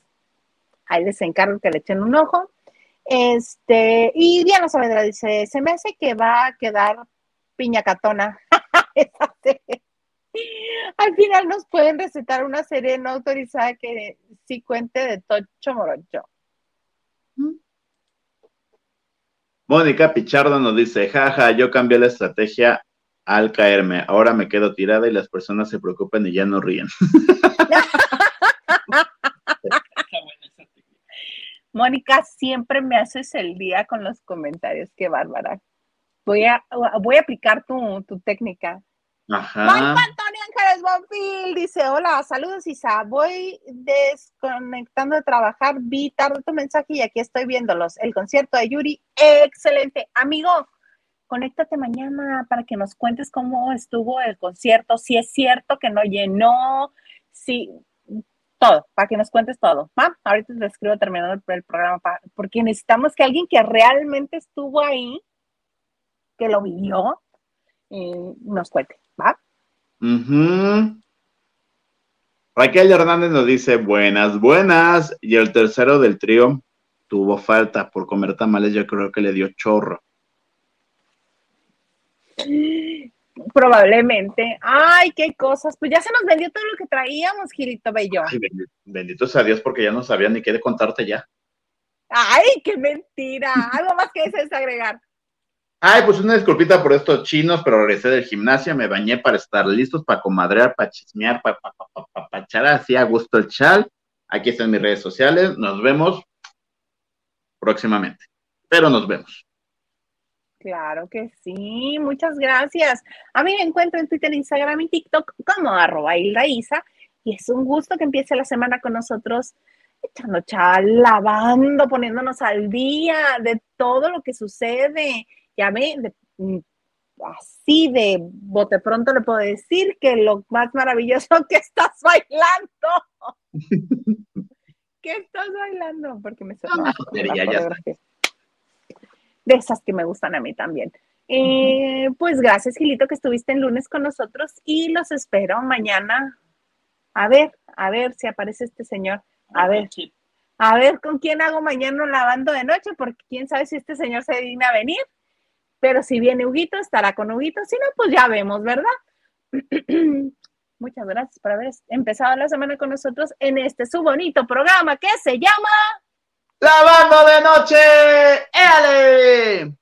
ahí les encargo que le echen un ojo. Este, y Diana Saavedra dice, se me hace que va a quedar piñacatona. Esa serie. Al final nos pueden recetar una serie no autorizada que sí cuente de Tocho Morocho. Mónica Pichardo nos dice, jaja, yo cambié la estrategia al caerme. Ahora me quedo tirada y las personas se preocupan y ya no ríen. Mónica, siempre me haces el día con los comentarios. Qué bárbara. Voy a, voy a aplicar tu, tu técnica. Ajá. Antonio Ángeles Bonfil dice: Hola, saludos Isa. Voy desconectando de trabajar. Vi tarde tu mensaje y aquí estoy viéndolos. El concierto de Yuri, excelente. Amigo, conéctate mañana para que nos cuentes cómo estuvo el concierto, si es cierto que no llenó, si todo, para que nos cuentes todo. ¿va? Ahorita te escribo terminando el, programa, porque necesitamos que alguien que realmente estuvo ahí, que lo vivió, eh, nos cuente, ¿va? Raquel Hernández nos dice, buenas, buenas. Y el tercero del trío tuvo falta por comer tamales, yo creo que le dio chorro. Probablemente. Ay, qué cosas. Pues ya se nos vendió todo lo que traíamos, Gilito Bello. Ay, bendito, sea Dios, porque ya no sabía ni qué de contarte ya. Ay, qué mentira. Algo más que desees agregar. Ay, pues una disculpita por estos chinos, pero regresé del gimnasio, me bañé para estar listos para comadrear, para chismear, para, para, echar así a gusto el chal. Aquí están mis redes sociales. Nos vemos próximamente. Pero nos vemos. Claro que sí, muchas gracias. A mí me encuentro en Twitter, Instagram y TikTok como arroba y es un gusto que empiece la semana con nosotros echando chal, lavando, poniéndonos al día de todo lo que sucede. Ya ve, mm, así de bote pronto le puedo decir que lo más maravilloso que estás bailando. ¿Qué estás bailando? Porque me suena. ya de esas que me gustan a mí también. Eh, pues gracias, Gilito, que estuviste el lunes con nosotros y los espero mañana. A ver, a ver si aparece este señor. A ver, a ver con quién hago mañana lavando de noche, porque quién sabe si este señor se digna a venir. Pero si viene Huguito, estará con Huguito. Si no, pues ya vemos, ¿verdad? Muchas gracias por haber empezado la semana con nosotros en este su bonito programa que se llama lavando de noche. ¡Éale!